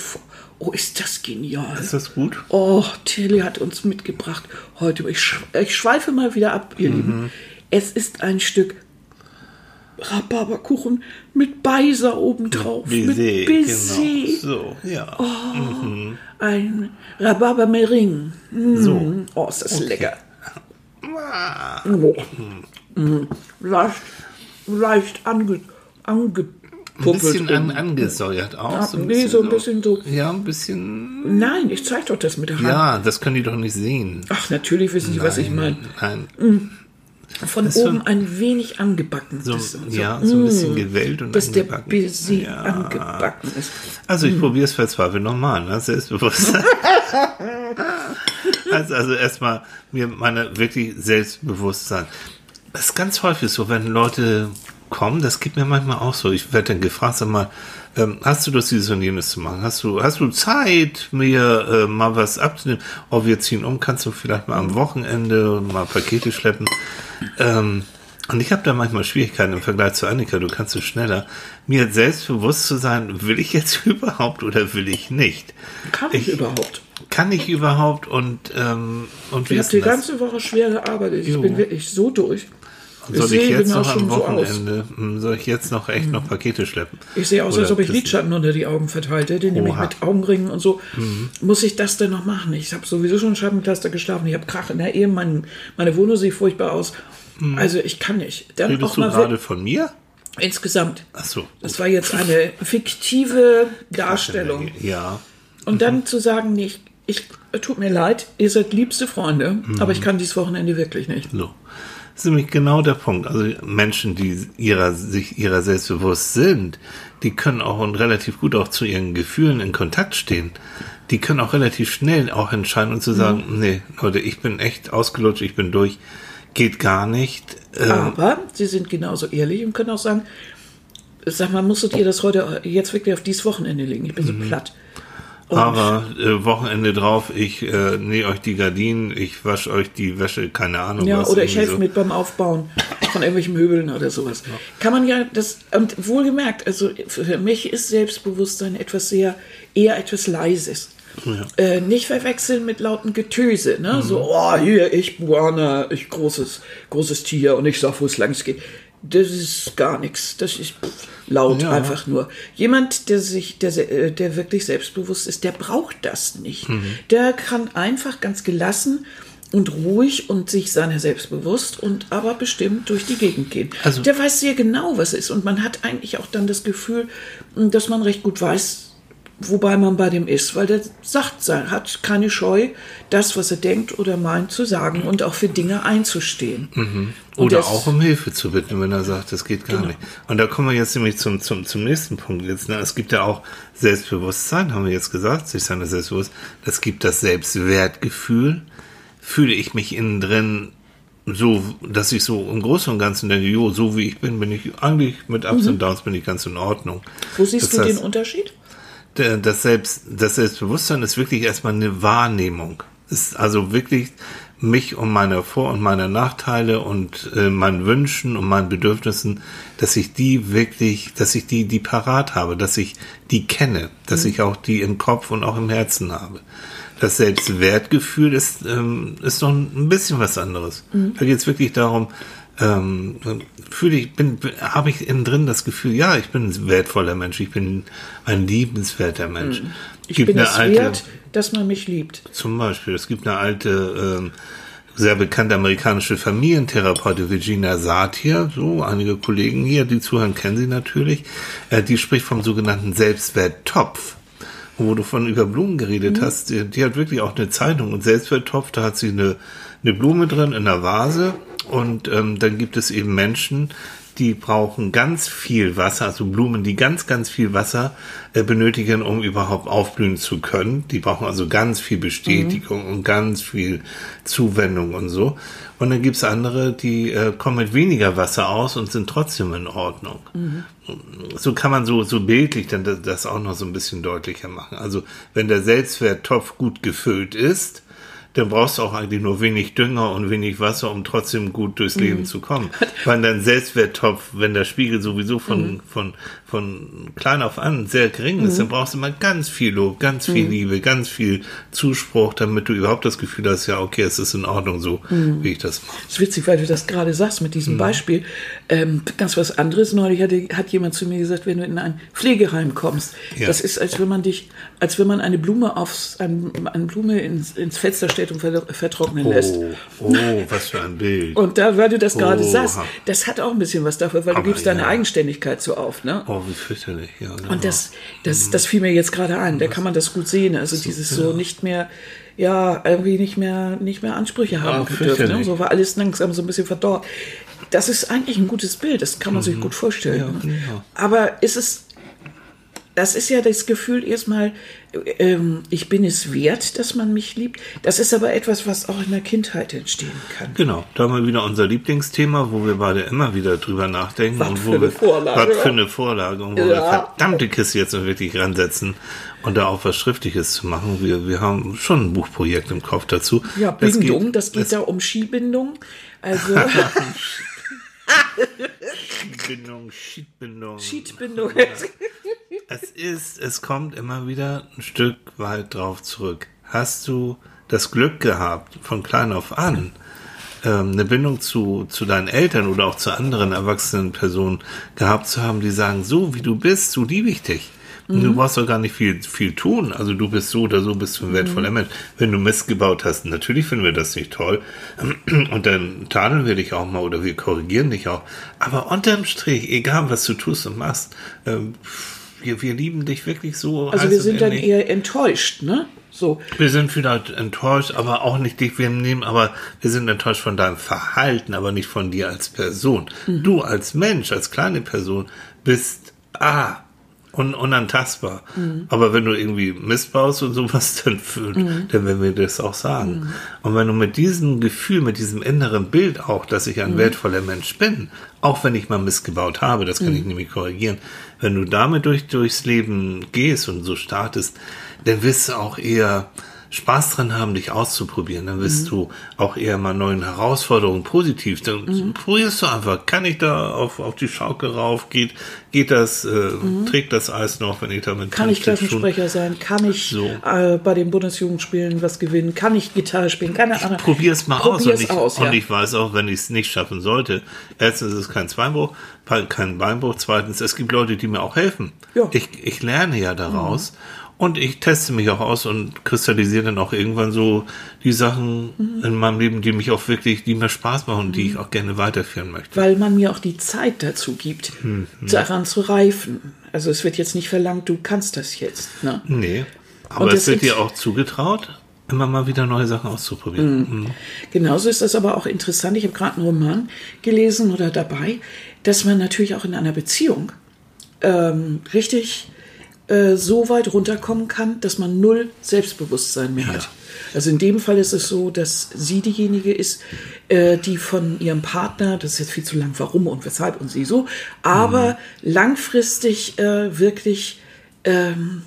Speaker 2: Oh, ist das genial.
Speaker 1: ist das gut?
Speaker 2: Oh, Tilly hat uns mitgebracht heute. Ich, sch ich schweife mal wieder ab, ihr Lieben. Es ist ein Stück Rhabarberkuchen mit Beiser obendrauf. mit
Speaker 1: Baiser,
Speaker 2: Baiser.
Speaker 1: Genau. So, ja.
Speaker 2: Ein Rhabarbermering. Mm.
Speaker 1: So.
Speaker 2: Oh, ist das lecker.
Speaker 1: Ah.
Speaker 2: Oh. Mm. Leicht, leicht ange,
Speaker 1: Ein bisschen an, angesäuert auch.
Speaker 2: Ja, nee, so ein bisschen so.
Speaker 1: Ja, ein bisschen.
Speaker 2: Nein, ich zeig doch das mit der Hand.
Speaker 1: Ja, das können die doch nicht sehen.
Speaker 2: Ach, natürlich wissen Sie, was ich meine.
Speaker 1: Nein.
Speaker 2: Von
Speaker 1: ist so-
Speaker 2: oben ein wenig angebacken.
Speaker 1: So,
Speaker 2: Das-
Speaker 1: ja, so ein bisschen
Speaker 2: Mm.
Speaker 1: gewellt und
Speaker 2: der
Speaker 1: angebacken.
Speaker 2: Baiser
Speaker 1: Ja.
Speaker 2: angebacken ist.
Speaker 1: Also
Speaker 2: Mm.
Speaker 1: ich probiere es verzweifelt nochmal, ne? Selbstbewusstsein. also, also erstmal mir meine wirklich Selbstbewusstsein. Das ist ganz häufig so, wenn Leute kommen, das gibt mir manchmal auch so. Ich werde dann gefragt, sag mal, ähm, hast du das dieses und jenes zu machen? Hast du, hast du Zeit, mir äh, mal was abzunehmen? Oh, wir ziehen um, kannst du vielleicht mal am Wochenende mal Pakete schleppen? Ähm, und ich habe da manchmal Schwierigkeiten im Vergleich zu Annika, du kannst es schneller. Mir selbstbewusst zu sein, will ich jetzt überhaupt oder will ich nicht?
Speaker 2: Kann ich, überhaupt?
Speaker 1: Kann ich überhaupt und, ähm, und wie
Speaker 2: Ich habe die
Speaker 1: das?
Speaker 2: ganze Woche schwer gearbeitet. Ich
Speaker 1: Jo.
Speaker 2: bin wirklich so durch.
Speaker 1: Soll ich
Speaker 2: sehe
Speaker 1: jetzt noch am
Speaker 2: schon so.
Speaker 1: Wochenende, hm, soll ich jetzt noch echt noch Pakete schleppen?
Speaker 2: Ich sehe aus,
Speaker 1: Oder
Speaker 2: als ob ich
Speaker 1: Kissen?
Speaker 2: Lidschatten unter die Augen verteilte, den nehme ich.
Speaker 1: Mhm.
Speaker 2: mit Augenringen und so. Muss ich das denn noch machen? Ich habe sowieso schon Scheibenkleister geschlafen. Ich habe Krach in der Ehe. Mein, meine Wohnung sieht furchtbar aus. Also ich kann nicht. Dann
Speaker 1: Redest
Speaker 2: auch
Speaker 1: du
Speaker 2: mal
Speaker 1: gerade
Speaker 2: wir-
Speaker 1: von mir?
Speaker 2: insgesamt.
Speaker 1: Ach so.
Speaker 2: Das war jetzt eine fiktive Darstellung.
Speaker 1: Ja.
Speaker 2: Und
Speaker 1: Mhm.
Speaker 2: dann zu sagen, nicht, ich, tut mir leid, ihr seid liebste Freunde,
Speaker 1: Mhm.
Speaker 2: aber ich kann dieses Wochenende wirklich nicht.
Speaker 1: So. Das ist nämlich genau der Punkt. Also Menschen, die ihrer, sich ihrer selbst bewusst sind, die können auch und relativ gut auch zu ihren Gefühlen in Kontakt stehen. Die können auch relativ schnell auch entscheiden und zu sagen, mhm. nee, Leute, ich bin echt ausgelutscht, ich bin durch, geht gar nicht.
Speaker 2: Ähm, Aber sie sind genauso ehrlich und können auch sagen, sag mal, musstet ihr das heute jetzt wirklich auf dieses Wochenende legen? Ich bin so mhm. platt.
Speaker 1: Aber äh, Wochenende drauf, ich äh, nähe euch die Gardinen, ich wasche euch die Wäsche, keine Ahnung.
Speaker 2: Ja, was, oder ich helfe so. mit beim Aufbauen von irgendwelchen Möbeln oder sowas. Ja. Kann man ja, das, und wohlgemerkt, also für mich ist Selbstbewusstsein etwas sehr, eher etwas Leises. Ja. Äh, nicht verwechseln mit lauten Getöse, ne? Mhm. So, oh, hier, ich Buana, ich großes, großes Tier und ich sag, wo es lang geht. Das ist gar nichts. Das ist laut ja. einfach nur. Jemand, der sich, der, äh, der wirklich selbstbewusst ist, der braucht das nicht. Mhm. Der kann einfach ganz gelassen und ruhig und sich seiner selbst bewusst und aber bestimmt durch die Gegend gehen. Also, der weiß sehr genau, was ist und man hat eigentlich auch dann das Gefühl, dass man recht gut weiß, wobei man bei dem ist, weil der sagt, hat keine Scheu, das, was er denkt oder meint, zu sagen und auch für Dinge einzustehen.
Speaker 1: Mhm. Oder das, auch um Hilfe zu bitten, wenn er sagt, das geht gar genau. nicht. Und da kommen wir jetzt nämlich zum, zum, zum nächsten Punkt. Jetzt, ne? Es gibt ja auch Selbstbewusstsein, haben wir jetzt gesagt, sich seiner selbstbewusst. Es gibt das Selbstwertgefühl. Fühle ich mich innen drin so, dass ich so im Großen und Ganzen denke, jo, so wie ich bin, bin ich eigentlich mit Ups mhm. und Downs bin ich ganz in Ordnung.
Speaker 2: Wo siehst das du heißt, den Unterschied?
Speaker 1: Das, Selbst, das Selbstbewusstsein ist wirklich erstmal eine Wahrnehmung. Ist also wirklich mich und meine Vor- und meine Nachteile und äh, meinen Wünschen und meinen Bedürfnissen, dass ich die wirklich, dass ich die, die parat habe, dass ich die kenne, dass mhm. ich auch die im Kopf und auch im Herzen habe. Das Selbstwertgefühl ist, ähm, ist noch ein bisschen was anderes. Mhm. Da geht es wirklich darum, ähm, fühle ich, bin, habe ich innen drin das Gefühl, ja, ich bin ein wertvoller Mensch, ich bin ein liebenswerter Mensch.
Speaker 2: Mhm. Ich gibt bin es alte, wert, dass man mich liebt.
Speaker 1: Zum Beispiel, es gibt eine alte, ähm, sehr bekannte amerikanische Familientherapeutin, Virginia Satir, so einige Kollegen hier, die zuhören, kennen sie natürlich, äh, die spricht vom sogenannten Selbstwerttopf wo du von über Blumen geredet mhm. hast, die, die, hat wirklich auch eine Zeitung und Selbstwerttopf, da hat sie eine, eine Blume drin in einer Vase und ähm, dann gibt es eben Menschen, die brauchen ganz viel Wasser, also Blumen, die ganz, ganz viel Wasser äh, benötigen, um überhaupt aufblühen zu können. Die brauchen also ganz viel Bestätigung mhm. und ganz viel Zuwendung und so. Und dann gibt's andere, die äh, kommen mit weniger Wasser aus und sind trotzdem in Ordnung. Mhm. So kann man so, so bildlich dann das, das auch noch so ein bisschen deutlicher machen. Also wenn der Selbstwerttopf gut gefüllt ist, dann brauchst du auch eigentlich nur wenig Dünger und wenig Wasser, um trotzdem gut durchs mhm. Leben zu kommen. Weil dein Selbstwerttopf, wenn der Spiegel sowieso von, mhm. von, von klein auf an sehr gering ist, mhm. dann brauchst du mal ganz viel Lob, ganz viel mhm. Liebe, ganz viel Zuspruch, damit du überhaupt das Gefühl hast, ja, okay, es ist in Ordnung so, mhm. wie ich das mache.
Speaker 2: Das ist witzig, weil du das gerade sagst mit diesem mhm. Beispiel. Ähm, ganz was anderes. Neulich hatte, hat jemand zu mir gesagt, wenn du in ein Pflegeheim kommst, ja. das ist, als wenn man dich, als wenn man eine Blume aufs, ein, eine Blume ins, ins Fenster stellt stellt und vertrocknen
Speaker 1: oh,
Speaker 2: lässt.
Speaker 1: Oh, was für ein Bild.
Speaker 2: Und da, weil du das gerade oh, sagst, das hat auch ein bisschen was dafür, weil du gibst ja. deine Eigenständigkeit so auf. Ne?
Speaker 1: Oh, wie fürchterlich. Ja,
Speaker 2: genau. Und das, das, das fiel mir jetzt gerade ein. Da kann man das gut sehen. Also so, dieses so nicht mehr ja, irgendwie nicht mehr, nicht mehr Ansprüche haben
Speaker 1: oh, dürfen.
Speaker 2: Ne? So war alles langsam so ein bisschen verdorrt. Das ist eigentlich ein gutes Bild, das kann man mhm. sich gut vorstellen. Ja, ne? genau. Aber ist es das ist ja das Gefühl erstmal, ähm, ich bin es wert, dass man mich liebt. Das ist aber etwas, was auch in der Kindheit entstehen kann.
Speaker 1: Genau, da haben wir wieder unser Lieblingsthema, wo wir beide immer wieder drüber nachdenken.
Speaker 2: Was
Speaker 1: und
Speaker 2: wo für eine wir, Vorlage.
Speaker 1: Was für eine Vorlage und wo ja. wir verdammte Kiste jetzt noch wirklich ransetzen und da auch was Schriftliches zu machen. Wir, wir haben schon ein Buchprojekt im Kopf dazu.
Speaker 2: Ja, Bindung, das geht, das geht da um Skibindung. Also.
Speaker 1: Schiedbindung, Schiedbindung.
Speaker 2: Schiedbindung.
Speaker 1: es ist, es kommt immer wieder ein Stück weit drauf zurück. Hast du das Glück gehabt, von klein auf an, ähm, eine Bindung zu, zu deinen Eltern oder auch zu anderen erwachsenen Personen gehabt zu haben, die sagen, so wie du bist, so liebe ich dich. Mhm. Du brauchst doch gar nicht viel, viel tun. Also du bist so oder so, bist du ein wertvoller mhm. Mensch. Wenn du Mist gebaut hast, natürlich finden wir das nicht toll. Und dann tadeln wir dich auch mal oder wir korrigieren dich auch. Aber unterm Strich, egal was du tust und machst, ähm, wir, wir lieben dich wirklich so.
Speaker 2: Also wir sind dann eher enttäuscht, ne? So.
Speaker 1: Wir sind vielleicht enttäuscht, aber auch nicht dich, wir nehmen, aber wir sind enttäuscht von deinem Verhalten, aber nicht von dir als Person.
Speaker 2: Mhm.
Speaker 1: Du als Mensch, als kleine Person bist, ah, un unantastbar.
Speaker 2: Mhm.
Speaker 1: Aber wenn du irgendwie Mist baust und sowas, dann,
Speaker 2: Mhm.
Speaker 1: dann werden wir das auch sagen. Und wenn du mit diesem Gefühl, mit diesem inneren Bild auch, dass ich
Speaker 2: Mhm.
Speaker 1: ein wertvoller Mensch bin, auch wenn ich mal Mist gebaut habe, das kann ich nämlich korrigieren, wenn du damit durch, durchs Leben gehst und so startest, dann wirst du auch eher Spaß dran haben, dich auszuprobieren. Dann wirst du auch eher mal neuen Herausforderungen positiv. Dann probierst du einfach. Kann ich da auf, auf die Schaukel rauf? Geht, geht das, äh, trägt das Eis noch, wenn ich damit
Speaker 2: Kann ich
Speaker 1: 50 Stunden-
Speaker 2: Klassensprecher sein? Kann ich
Speaker 1: So.
Speaker 2: äh, bei den Bundesjugendspielen was gewinnen? Kann ich Gitarre spielen? Keine Ahnung.
Speaker 1: Probier's mal aus.
Speaker 2: Probier's
Speaker 1: Und ich,
Speaker 2: aus,
Speaker 1: und
Speaker 2: ja.
Speaker 1: ich weiß auch, wenn ich es nicht schaffen sollte, erstens ist es kein Zweinbruch, kein Beinbruch, zweitens, es gibt Leute, die mir auch helfen.
Speaker 2: Ja.
Speaker 1: Ich, ich lerne ja daraus. Und ich teste mich auch aus und kristallisiere dann auch irgendwann so die Sachen
Speaker 2: Mhm.
Speaker 1: in meinem Leben, die mich auch wirklich, die mir Spaß machen und die ich auch gerne weiterführen möchte.
Speaker 2: Weil man mir auch die Zeit dazu gibt,
Speaker 1: Mhm.
Speaker 2: daran zu reifen. Also es wird jetzt nicht verlangt, du kannst das jetzt. Ne?
Speaker 1: Nee. Aber
Speaker 2: Und
Speaker 1: es wird dir auch zugetraut, immer mal wieder neue Sachen auszuprobieren. Mhm.
Speaker 2: Genauso ist das aber auch interessant. Ich habe gerade einen Roman gelesen oder dabei, dass man natürlich auch in einer Beziehung ähm, richtig äh, so weit runterkommen kann, dass man null Selbstbewusstsein mehr hat. Also in dem Fall ist es so, dass sie diejenige ist, äh, die von ihrem Partner, das ist jetzt viel zu lang, warum und weshalb und sie so, aber langfristig äh, wirklich ähm,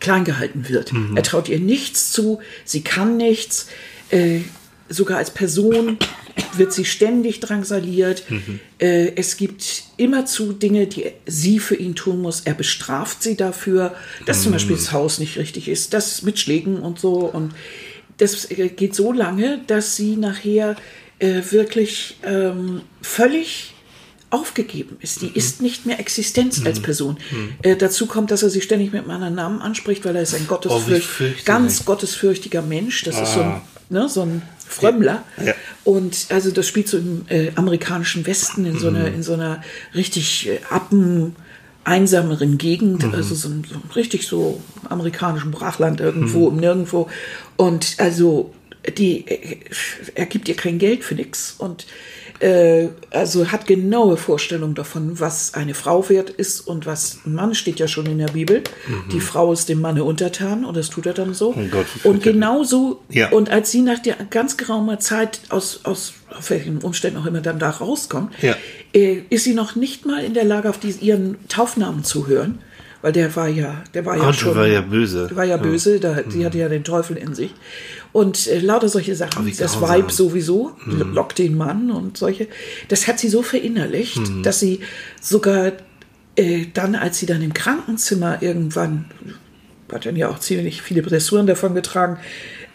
Speaker 2: klein gehalten wird. Er traut ihr nichts zu, sie kann nichts, äh, sogar als Person wird sie ständig drangsaliert. Äh, es gibt immerzu Dinge, die sie für ihn tun muss. Er bestraft sie dafür, dass zum Beispiel das Haus nicht richtig ist, das mit Schlägen und so. Und das äh, geht so lange, dass sie nachher äh, wirklich ähm, völlig aufgegeben ist.
Speaker 1: Mhm.
Speaker 2: Die ist nicht mehr Existenz als Person. Äh, dazu kommt, dass er sie ständig mit einem anderen Namen anspricht, weil er ist ein
Speaker 1: Oh,
Speaker 2: gottesfürcht,
Speaker 1: fürchterlich.
Speaker 2: ganz gottesfürchtiger Mensch. Das ist so ein,
Speaker 1: Ah.
Speaker 2: ne, so ein Frömmler.
Speaker 1: Ja.
Speaker 2: Und also das spielt so im äh, amerikanischen Westen in so einer,
Speaker 1: Mhm.
Speaker 2: in so einer richtig äh, appen einsameren Gegend,
Speaker 1: Mhm.
Speaker 2: also so, so richtig so amerikanischen Brachland irgendwo,
Speaker 1: Mhm.
Speaker 2: Nirgendwo. Und also die, äh, er gibt ihr kein Geld für nix und äh, also hat genaue Vorstellungen davon, was eine Frau wert ist und was ein Mann steht ja schon in der Bibel. Die Frau ist dem Manne untertan und das tut er dann so.
Speaker 1: Mhm. Oh Gott,
Speaker 2: und genauso,
Speaker 1: Ja.
Speaker 2: und als sie nach der ganz geraumer Zeit aus, aus auf welchen Umständen auch immer dann da rauskommt,
Speaker 1: Ja.
Speaker 2: äh, ist sie noch nicht mal in der Lage, auf diesen, ihren Taufnamen zu hören. Weil der war ja, der war ja
Speaker 1: Gott, der
Speaker 2: schon.
Speaker 1: war ja böse.
Speaker 2: War ja böse, da, die hatte ja den Teufel in sich. Und äh, lauter solche Sachen. Das. Weib sowieso, lockt den Mann und solche. Das hat sie so verinnerlicht, dass sie sogar äh, dann, als sie dann im Krankenzimmer irgendwann, hat dann ja auch ziemlich viele Blessuren davon getragen,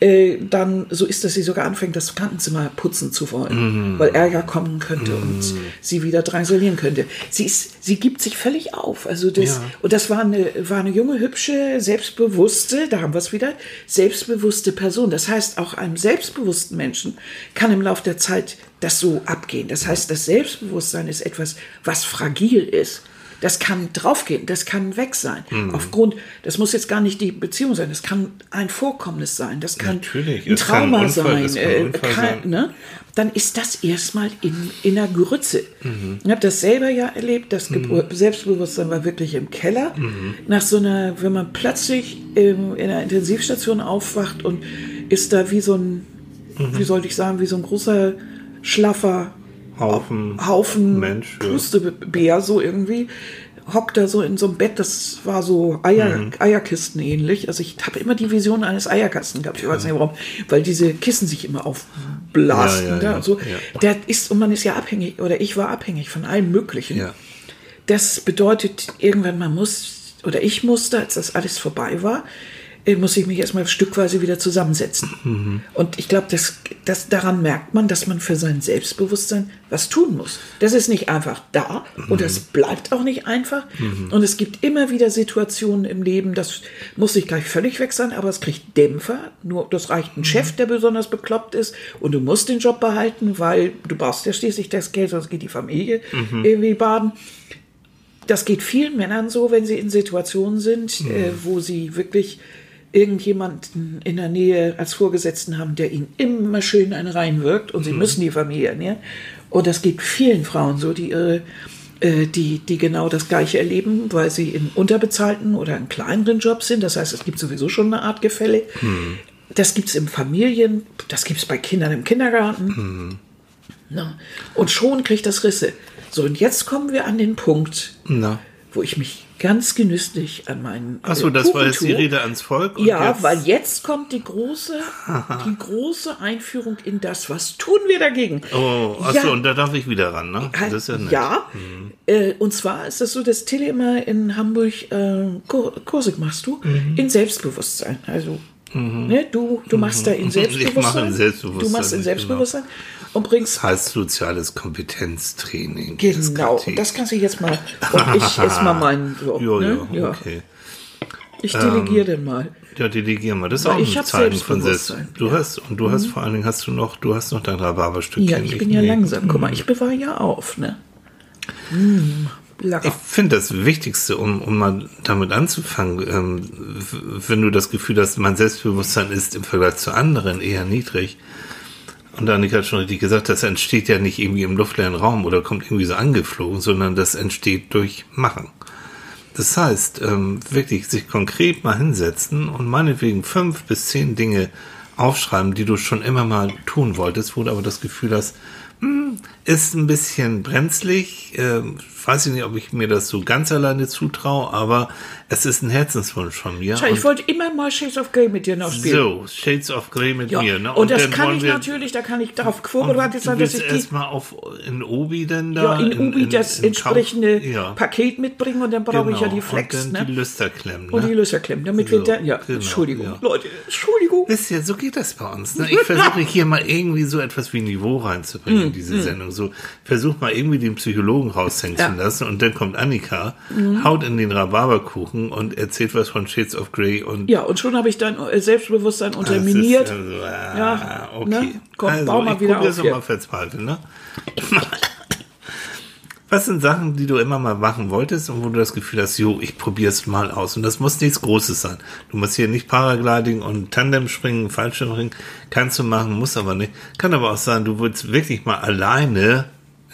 Speaker 2: äh, dann so ist, dass sie sogar anfängt, das Krankenzimmer putzen zu wollen, weil Ärger kommen könnte und sie wieder drangsalieren könnte. Sie ist, sie gibt sich völlig auf. Also das,
Speaker 1: Ja.
Speaker 2: und das war eine, war eine junge, hübsche, selbstbewusste, da haben wir es wieder, selbstbewusste Person. Das heißt, auch einem selbstbewussten Menschen kann im Laufe der Zeit das so abgehen. Das heißt, das Selbstbewusstsein ist etwas, was fragil ist. Das kann draufgehen, das kann weg sein.
Speaker 1: Mhm.
Speaker 2: Aufgrund, das muss jetzt gar nicht die Beziehung sein, das kann ein Vorkommnis sein, das kann
Speaker 1: Natürlich,
Speaker 2: ein
Speaker 1: es kann ein
Speaker 2: Trauma
Speaker 1: Unfall,
Speaker 2: sein, äh, kann,
Speaker 1: sein.
Speaker 2: ne? dann ist das erstmal in, in der Grütze.
Speaker 1: Mhm.
Speaker 2: Ich habe das selber ja erlebt, das Gebur- Selbstbewusstsein war wirklich im Keller.
Speaker 1: Mhm.
Speaker 2: Nach so einer, wenn man plötzlich ähm, in einer Intensivstation aufwacht und ist da wie so ein,
Speaker 1: Mhm.
Speaker 2: wie sollte ich sagen, wie so ein großer, schlaffer
Speaker 1: Haufen.
Speaker 2: Haufen
Speaker 1: Mensch, ja.
Speaker 2: Pustebär so irgendwie. Hockt da so in so einem Bett, das war so Eier,
Speaker 1: Mhm.
Speaker 2: Eierkisten ähnlich. Also ich habe immer die Vision eines Eierkasten gehabt. Ich weiß nicht warum, weil diese Kissen sich immer aufblasten.
Speaker 1: Ja, ja,
Speaker 2: da
Speaker 1: ja.
Speaker 2: und so.
Speaker 1: Ja.
Speaker 2: Der ist, und man ist ja abhängig, oder ich war abhängig von allem Möglichen.
Speaker 1: Ja.
Speaker 2: Das bedeutet, irgendwann man muss, oder ich musste, als das alles vorbei war, muss ich mich erstmal stückweise wieder zusammensetzen.
Speaker 1: Mhm.
Speaker 2: Und ich glaube, das, das, daran merkt man, dass man für sein Selbstbewusstsein was tun muss. Das ist nicht einfach da und das bleibt auch nicht einfach. Und es gibt immer wieder Situationen im Leben, das muss nicht gleich völlig weg sein, aber es kriegt Dämpfer. Nur das reicht ein Chef, der besonders bekloppt ist und du musst den Job behalten, weil du brauchst ja schließlich das Geld, sonst geht die Familie irgendwie baden das geht vielen Männern so, wenn sie in Situationen sind, äh, wo sie wirklich irgendjemanden in der Nähe als Vorgesetzten haben, der ihnen immer schön eine reinwirkt und sie müssen die Familie ernähren. Und das geht vielen Frauen so, die ihre äh, die, die genau das Gleiche erleben, weil sie in unterbezahlten oder in kleineren Jobs sind. Das heißt, es gibt sowieso schon eine Art Gefälle. Das gibt es im Familien, das gibt es bei Kindern im Kindergarten. Na, und schon kriegt das Risse. So, und jetzt kommen wir an den Punkt,
Speaker 1: Na.
Speaker 2: Wo ich mich ganz genüsslich an meinen.
Speaker 1: Achso,
Speaker 2: äh,
Speaker 1: das war jetzt die
Speaker 2: Kuchen tue.
Speaker 1: Rede ans Volk. und
Speaker 2: Ja,
Speaker 1: jetzt,
Speaker 2: weil jetzt kommt die große, die große Einführung in das, was tun wir dagegen?
Speaker 1: Oh, achso,
Speaker 2: Ja.
Speaker 1: und da darf ich wieder ran, ne?
Speaker 2: Halt,
Speaker 1: Das ist ja nett.
Speaker 2: ja. Äh, und zwar ist das so, dass Tilly immer in Hamburg äh, Kur- Kurse machst du
Speaker 1: Mhm.
Speaker 2: in Selbstbewusstsein. Also ne, du, du machst da in
Speaker 1: Ich mache in
Speaker 2: Selbstbewusstsein.
Speaker 1: Selbstbewusstsein,
Speaker 2: Du machst in
Speaker 1: genau.
Speaker 2: Selbstbewusstsein und bringst
Speaker 1: Das heißt soziales Kompetenztraining. Das
Speaker 2: genau.
Speaker 1: KT.
Speaker 2: Und das kannst du jetzt mal. Und ich ist mal mein. So,
Speaker 1: Jo,
Speaker 2: ne?
Speaker 1: jo,
Speaker 2: ja.
Speaker 1: okay.
Speaker 2: Ich delegiere den mal.
Speaker 1: Ja, delegier mal. Das ist
Speaker 2: Weil
Speaker 1: auch ein Zeichen von Selbst.
Speaker 2: Selbstbewusstsein,
Speaker 1: Du
Speaker 2: ja. Mhm.
Speaker 1: hast, und du hast vor allen Dingen hast du noch, du hast noch dein Rhabarberstückchen.
Speaker 2: Ja, ich bin ja
Speaker 1: nicht.
Speaker 2: langsam. Guck mal, ich bewahre ja auf, ne? Mm,
Speaker 1: Ich
Speaker 2: lecker.
Speaker 1: finde das Wichtigste, um, um mal damit anzufangen, ähm, wenn du das Gefühl hast, mein Selbstbewusstsein ist im Vergleich zu anderen eher niedrig. Und Annika hat schon richtig gesagt, das entsteht ja nicht irgendwie im luftleeren Raum oder kommt irgendwie so angeflogen, sondern das entsteht durch Machen. Das heißt, ähm, wirklich sich konkret mal hinsetzen und meinetwegen fünf bis zehn Dinge aufschreiben, die du schon immer mal tun wolltest, wo du aber das Gefühl hast, hm, ist ein bisschen brenzlig. Ähm, weiß ich nicht, ob ich mir das so ganz alleine zutraue, aber es ist ein Herzenswunsch von mir.
Speaker 2: Ich
Speaker 1: Und
Speaker 2: wollte immer mal Shades of Grey mit dir noch spielen.
Speaker 1: so, Shades of Grey mit
Speaker 2: Ja.
Speaker 1: mir. Ne?
Speaker 2: Und, das
Speaker 1: dann
Speaker 2: kann ich
Speaker 1: wir-
Speaker 2: natürlich, da kann ich darauf
Speaker 1: und
Speaker 2: vorbereitet sein, dass ich die
Speaker 1: erstmal auf in Obi denn da
Speaker 2: ja, in Ubi das
Speaker 1: in
Speaker 2: entsprechende
Speaker 1: Kauf- ja.
Speaker 2: Paket mitbringen und dann brauche ich ja die Flex,
Speaker 1: und dann die
Speaker 2: ne?
Speaker 1: Lüster klemmen.
Speaker 2: Und die
Speaker 1: Ne?
Speaker 2: Löcher klemmen, damit wir
Speaker 1: So,
Speaker 2: dann, ja,
Speaker 1: genau,
Speaker 2: Entschuldigung,
Speaker 1: ja.
Speaker 2: Leute, Entschuldigung.
Speaker 1: Wisst ihr, so geht das bei uns. Ne? Ich versuche hier mal irgendwie so etwas wie Niveau reinzubringen in diese Sendung. So versuch mal irgendwie den Psychologen raushängen
Speaker 2: Ja.
Speaker 1: Zu lassen und dann kommt Annika, haut in den Rhabarberkuchen und erzählt was von Shades of Grey und
Speaker 2: Ja, und schon habe ich dein Selbstbewusstsein unterminiert.
Speaker 1: also, ah,
Speaker 2: Ja,
Speaker 1: okay.
Speaker 2: ne? Komm,
Speaker 1: also,
Speaker 2: bau mal
Speaker 1: ich
Speaker 2: wieder auf hier.
Speaker 1: mal verzweifeln, ne? Was sind Sachen, die du immer mal machen wolltest und wo du das Gefühl hast, jo, ich probiere es mal aus. Und das muss nichts Großes sein. Du musst hier nicht Paragliding und Tandem springen, Fallschirmring, kannst du machen, muss aber nicht. Kann aber auch sein, du willst wirklich mal alleine,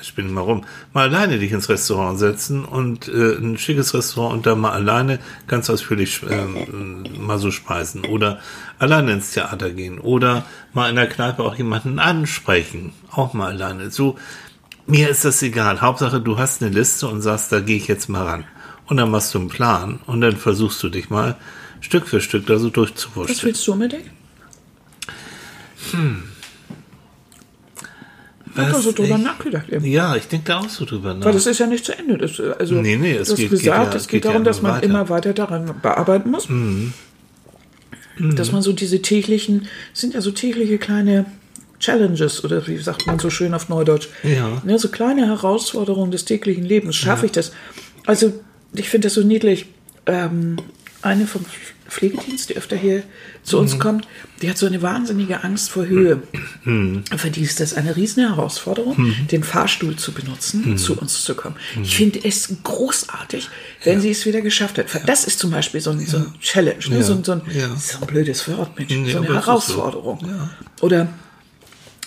Speaker 1: ich spinne mal rum, mal alleine dich ins Restaurant setzen und äh, ein schickes Restaurant und da mal alleine ganz ausführlich ähm, mal so speisen. Oder alleine ins Theater gehen. Oder mal in der Kneipe auch jemanden ansprechen. Auch mal alleine. So, mir ist das egal. Hauptsache, du hast eine Liste und sagst, da gehe ich jetzt mal ran. Und dann machst du einen Plan und dann versuchst du dich mal Stück für Stück da so
Speaker 2: Was
Speaker 1: durchzuwurschteln.
Speaker 2: willst du unbedingt? Ich habe da so drüber
Speaker 1: ich-
Speaker 2: nachgedacht. Eben.
Speaker 1: Ja, ich denke da auch so drüber nach.
Speaker 2: Weil das ist ja nicht zu Ende. Das, also,
Speaker 1: Nee, nee, es
Speaker 2: du
Speaker 1: geht- geht
Speaker 2: gesagt,
Speaker 1: ja-
Speaker 2: es
Speaker 1: geht
Speaker 2: geht
Speaker 1: ja
Speaker 2: darum, dass
Speaker 1: immer
Speaker 2: man
Speaker 1: weiter. Mhm.
Speaker 2: immer weiter daran bearbeiten muss. Dass man so diese täglichen, sind ja so tägliche kleine Challenges oder wie sagt man so schön auf Neudeutsch.
Speaker 1: Ja.
Speaker 2: Ne, so kleine Herausforderungen des täglichen Lebens. Schaffe ich das? Also, ich finde das so niedlich. Ähm, eine vom Pflegedienst, die öfter hier zu
Speaker 1: Mhm.
Speaker 2: uns kommt, die hat so eine wahnsinnige Angst vor Höhe. Für die ist das eine riesen Herausforderung,
Speaker 1: Mhm.
Speaker 2: den Fahrstuhl zu benutzen, zu uns zu kommen. Ich finde es großartig, wenn sie es wieder geschafft hat. Das ist zum Beispiel so ein, so ein Challenge, ne?
Speaker 1: Ja.
Speaker 2: so, ein, so, ein,
Speaker 1: Ja.
Speaker 2: so ein blödes Wort, Mensch,
Speaker 1: Ja,
Speaker 2: so eine. Herausforderung. Oder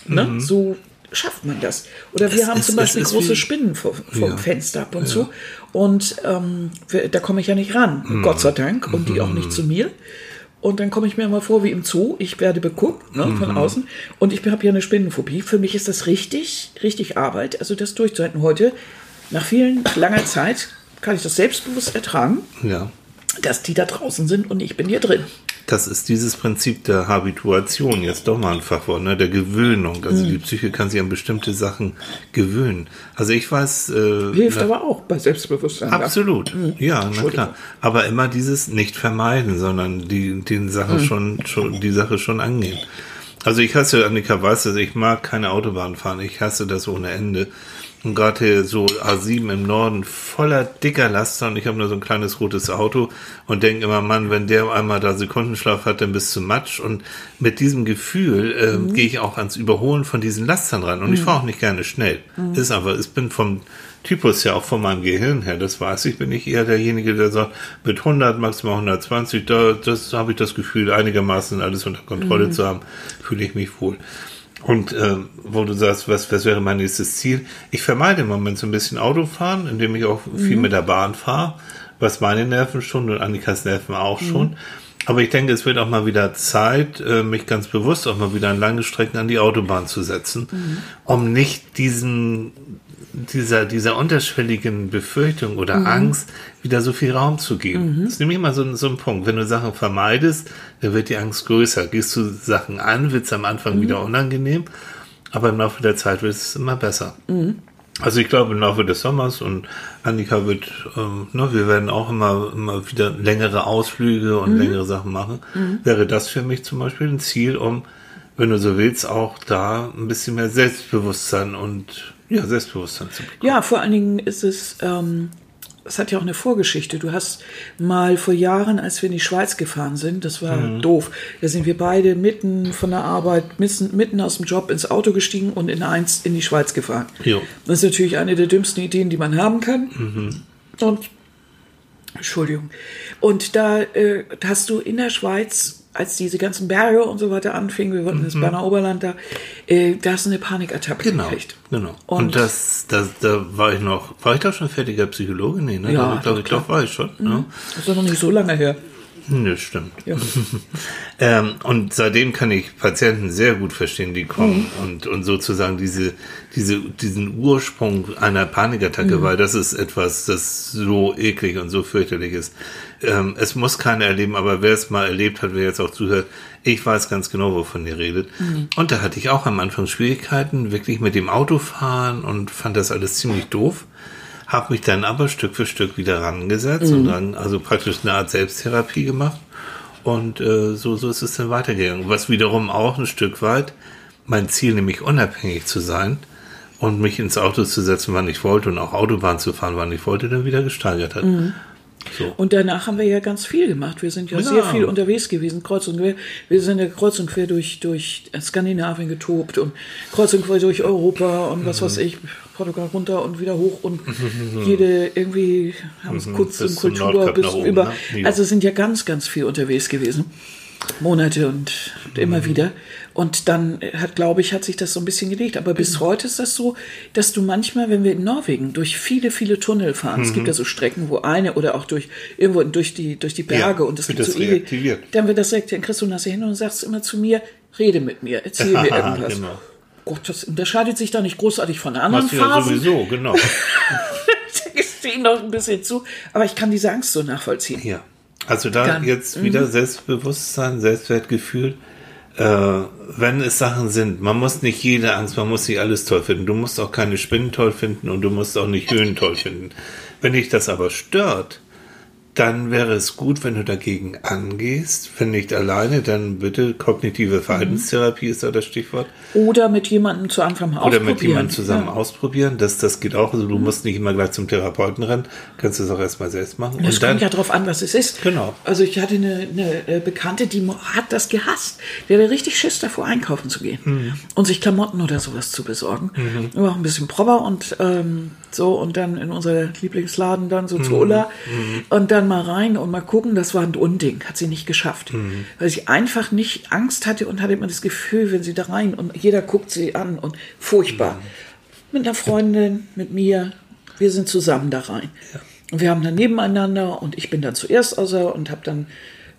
Speaker 2: ne? so schafft man das. Oder wir
Speaker 1: Es
Speaker 2: haben zum
Speaker 1: es
Speaker 2: Beispiel
Speaker 1: ist
Speaker 2: große Spinnen vor, vor
Speaker 1: Ja.
Speaker 2: dem Fenster ab und zu. Und ähm, da komme ich ja nicht ran,
Speaker 1: Mhm.
Speaker 2: Gott sei Dank, und die auch nicht zu mir. Und dann komme ich mir immer vor wie im Zoo. Ich werde beguckt ne, von
Speaker 1: Mhm.
Speaker 2: außen. Und ich habe ja eine Spinnenphobie. Für mich ist das richtig, richtig Arbeit, also das durchzuhalten. Heute, nach vielen, langer Zeit, kann ich das selbstbewusst ertragen,
Speaker 1: Ja.
Speaker 2: dass die da draußen sind und ich bin hier drin.
Speaker 1: Das ist dieses Prinzip der Habituation, jetzt doch mal ein Fachwort, ne, der Gewöhnung. Also
Speaker 2: Mhm.
Speaker 1: die Psyche kann sich an bestimmte Sachen gewöhnen. Also ich weiß, äh,
Speaker 2: Hilft
Speaker 1: na-
Speaker 2: aber auch bei Selbstbewusstsein.
Speaker 1: Absolut, ja, na
Speaker 2: Mhm.
Speaker 1: Klar. Aber immer dieses nicht vermeiden, sondern die, die Sache
Speaker 2: Mhm.
Speaker 1: schon, schon, die Sache schon angehen. Also ich hasse, Annika weiß das, ich mag keine Autobahn fahren, ich hasse das ohne Ende. Und gerade hier so A7 im Norden voller dicker Laster und ich habe nur so ein kleines rotes Auto und denke immer, Mann, wenn der einmal da Sekundenschlaf hat, dann bist du Matsch. Und mit diesem Gefühl äh,
Speaker 2: Mhm.
Speaker 1: gehe ich auch ans Überholen von diesen Lastern ran. Und ich fahre auch nicht gerne schnell. Ist aber, ich bin vom Typus ja auch von meinem Gehirn her, das weiß ich, bin ich eher derjenige, der sagt, mit 100, maximal 120, da das habe ich das Gefühl, einigermaßen alles unter Kontrolle mhm. zu haben, fühle ich mich wohl. Und äh, wo du sagst, was, was wäre mein nächstes Ziel? Ich vermeide im Moment so ein bisschen Autofahren, indem ich auch viel mhm. mit der Bahn fahre, was meine Nerven schon und Annikas Nerven auch mhm. schon. Aber ich denke, es wird auch mal wieder Zeit, äh, mich ganz bewusst auch mal wieder an lange Strecken an die Autobahn zu setzen, mhm. um nicht diesen dieser, dieser unterschwelligen Befürchtung oder mhm. Angst wieder so viel Raum zu geben. Mhm. Das ist nämlich immer so, so ein Punkt. Wenn du Sachen vermeidest, dann wird die Angst größer. Gehst du Sachen an, wird es am Anfang mhm. wieder unangenehm, aber im Laufe der Zeit wird es immer besser. Mhm. Also ich glaube im Laufe des Sommers und Annika wird, ähm, ne, wir werden auch immer, immer wieder längere Ausflüge und mhm. längere Sachen machen. Mhm. Wäre das für mich zum Beispiel ein Ziel, um, wenn du so willst, auch da ein bisschen mehr Selbstbewusstsein und ja, Selbstbewusstsein zu bekommen.
Speaker 2: Ja, vor allen Dingen ist es, ähm, es hat ja auch eine Vorgeschichte. Du hast mal vor Jahren, als wir in die Schweiz gefahren sind, das war mhm. doof, da sind wir beide mitten von der Arbeit, mitten, mitten aus dem Job ins Auto gestiegen und in eins in die Schweiz gefahren. Jo. Das ist natürlich eine der dümmsten Ideen, die man haben kann. Mhm. Und Entschuldigung. Und da äh, hast du in der Schweiz als diese ganzen Berge und so weiter anfingen, wir wollten mhm. ins Berner Oberland da, äh, da hast du eine Panikattacke
Speaker 1: genau, gekriegt. Genau. Und, und das, das, da war ich noch, war ich da schon fertiger Psychologe? Nee, ne?
Speaker 2: Ja,
Speaker 1: ich glaube, ich glaub, war ich schon. Mhm.
Speaker 2: Ja. Das ist doch noch nicht so lange her.
Speaker 1: Ne, stimmt. Ja. ähm, und seitdem kann ich Patienten sehr gut verstehen, die kommen mhm. und, und sozusagen diese, diese, diesen Ursprung einer Panikattacke, mhm. weil das ist etwas, das so eklig und so fürchterlich ist. Ähm, es muss keiner erleben, aber wer es mal erlebt hat, wer jetzt auch zuhört, ich weiß ganz genau, wovon ihr redet. Mhm. Und da hatte ich auch am Anfang Schwierigkeiten, wirklich mit dem Autofahren und fand das alles ziemlich doof habe mich dann aber Stück für Stück wieder rangesetzt mhm. und dann also praktisch eine Art Selbsttherapie gemacht. Und äh, so, so ist es dann weitergegangen. Was wiederum auch ein Stück weit mein Ziel, nämlich unabhängig zu sein und mich ins Auto zu setzen, wann ich wollte und auch Autobahn zu fahren, wann ich wollte, dann wieder gesteigert hat. Mhm.
Speaker 2: So. Und danach haben wir ja ganz viel gemacht. Wir sind ja, ja, sehr viel unterwegs gewesen, kreuz und quer. Wir sind ja kreuz und quer durch, durch Skandinavien getobt und kreuz und quer durch Europa und was mhm. weiß ich, Portugal runter und wieder hoch und jede irgendwie haben es mhm. kurz bis zum Kultur bis oben, über. Ne? Also sind ja ganz, ganz viel unterwegs gewesen. Monate und mhm. immer wieder. Und dann hat, glaube ich, hat sich das so ein bisschen gelegt. Aber bis mhm. heute ist das so, dass du manchmal, wenn wir in Norwegen durch viele, viele Tunnel fahren, mhm. es gibt ja so Strecken, wo eine oder auch durch irgendwo durch die, durch die Berge ja, und es gibt so reaktiviert. Dann wird das reaktiviert. Dann kriegst du das hin und sagst immer zu mir, rede mit mir, erzähl mir irgendwas. genau. Gott, das unterscheidet sich da nicht großartig von anderen Machst Phasen.
Speaker 1: Ja sowieso, genau.
Speaker 2: ich stehe noch ein bisschen zu, aber ich kann diese Angst so nachvollziehen.
Speaker 1: Ja. Also da Dann, jetzt wieder mhm. Selbstbewusstsein, Selbstwertgefühl. Äh, wenn es Sachen sind, man muss nicht jede Angst, man muss nicht alles toll finden. Du musst auch keine Spinnen toll finden und du musst auch nicht Höhen toll finden. Wenn dich das aber stört, dann wäre es gut, wenn du dagegen angehst. Wenn nicht alleine, dann bitte kognitive Verhaltenstherapie mhm. ist da das Stichwort.
Speaker 2: Oder mit jemandem zu Anfang
Speaker 1: ausprobieren. Oder mit jemandem zusammen ja. ausprobieren. Das, das geht auch. Also du mhm. musst nicht immer gleich zum Therapeuten rennen. Kannst es auch erstmal selbst machen.
Speaker 2: Das kommt ja darauf an, was es ist.
Speaker 1: Genau.
Speaker 2: Also ich hatte eine, eine äh, Bekannte, die hat das gehasst. Der hatte richtig Schiss davor, einkaufen zu gehen. Mhm. Und sich Klamotten oder sowas zu besorgen. Mhm. War auch ein bisschen prober und ähm, so. Und dann in unser Lieblingsladen dann so zu mhm. Ulla. Mhm. Und dann mal rein und mal gucken, das war ein Unding, hat sie nicht geschafft. Mhm. Weil sie einfach nicht Angst hatte und hatte immer das Gefühl, wenn sie da rein und jeder guckt sie an und furchtbar. Mhm. Mit einer Freundin, mit mir, wir sind zusammen da rein. Ja. Und wir haben dann nebeneinander und ich bin dann zuerst außer und habe dann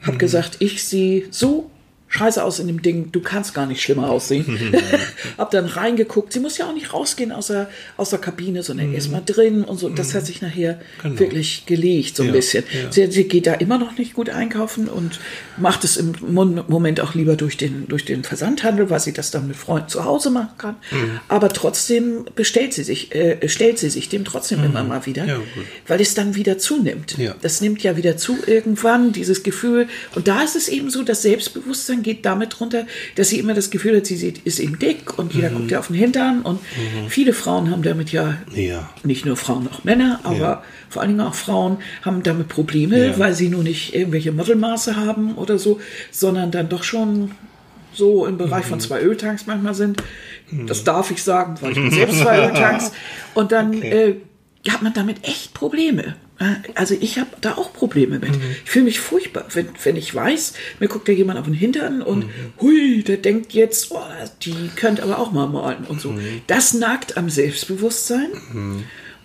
Speaker 2: hab mhm. gesagt, ich sie so scheiße aus in dem Ding, du kannst gar nicht schlimmer aussehen. hab dann reingeguckt, sie muss ja auch nicht rausgehen aus der, aus der Kabine, sondern mhm. erstmal drin und so. Das hat sich nachher genau. wirklich gelegt, so ein ja, bisschen. Ja. Sie, sie, geht da immer noch nicht gut einkaufen und macht es im Moment auch lieber durch den, durch den Versandhandel, weil sie das dann mit Freunden zu Hause machen kann. Mhm. Aber trotzdem bestellt sie sich, äh, stellt sie sich dem trotzdem mhm. immer mal wieder, ja, weil es dann wieder zunimmt. Das nimmt ja wieder zu irgendwann, dieses Gefühl. Und da ist es eben so, das Selbstbewusstsein Hintern geht damit runter, dass sie immer das Gefühl hat, sie ist eben dick und jeder mhm. guckt ja auf den Hintern. Und mhm. viele Frauen haben damit ja, ja, nicht nur Frauen, auch Männer, aber ja. vor allen Dingen auch Frauen haben damit Probleme, ja. weil sie nur nicht irgendwelche Modelmaße haben oder so, sondern dann doch schon so im Bereich mhm. von zwei Öltanks manchmal sind. Das mhm. darf ich sagen, weil ich bin selbst zwei Öltanks. Und dann okay. äh, hat man damit echt Probleme. Also ich habe da auch Probleme mit. Ich fühle mich furchtbar, wenn, wenn ich weiß, mir guckt da jemand auf den Hintern und hui, der denkt jetzt, oh, die könnte aber auch mal malen und so. Das nagt am Selbstbewusstsein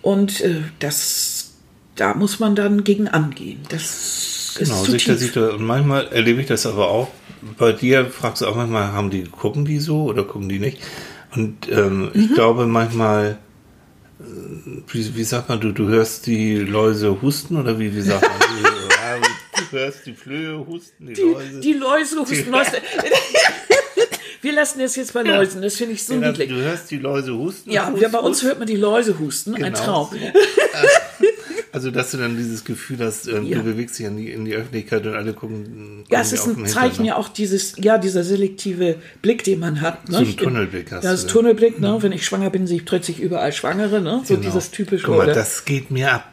Speaker 2: und äh, das, da muss man dann gegen angehen. Das
Speaker 1: Genau,
Speaker 2: ist zu
Speaker 1: sich da
Speaker 2: tief.
Speaker 1: sieht er, und manchmal erlebe ich das aber auch. Bei dir fragst du auch manchmal, haben die, gucken die so oder gucken die nicht? Und ähm, ich
Speaker 2: Mhm.
Speaker 1: glaube manchmal, wie, wie sagt man, du, du hörst die Läuse husten oder wie, wie sagt man? du, hörst die Flöhe husten, die, Läuse.
Speaker 2: Die Läuse husten.
Speaker 1: Die-
Speaker 2: Läuse. Wir lassen es jetzt bei Läusen, das finde ich so
Speaker 1: Ja,
Speaker 2: niedlich.
Speaker 1: du hörst die Läuse husten.
Speaker 2: Ja,
Speaker 1: Hust,
Speaker 2: bei uns
Speaker 1: hust.
Speaker 2: hört man die Läuse husten, ein
Speaker 1: Genau.
Speaker 2: Traum.
Speaker 1: Also, dass du dann dieses Gefühl hast, ähm,
Speaker 2: Ja.
Speaker 1: du bewegst dich in die, in die Öffentlichkeit und alle gucken.
Speaker 2: Ja, es ist ein Zeichen ja auch dieses, ja, dieser selektive Blick, den man hat. Ne?
Speaker 1: So
Speaker 2: bin-
Speaker 1: Tunnelblick hast
Speaker 2: Ja, das
Speaker 1: du, ja.
Speaker 2: Tunnelblick, ne? Wenn ich schwanger bin, sehe ich plötzlich überall Schwangere, ne? So
Speaker 1: Genau.
Speaker 2: dieses typische.
Speaker 1: Guck mal,
Speaker 2: oder?
Speaker 1: das geht mir ab.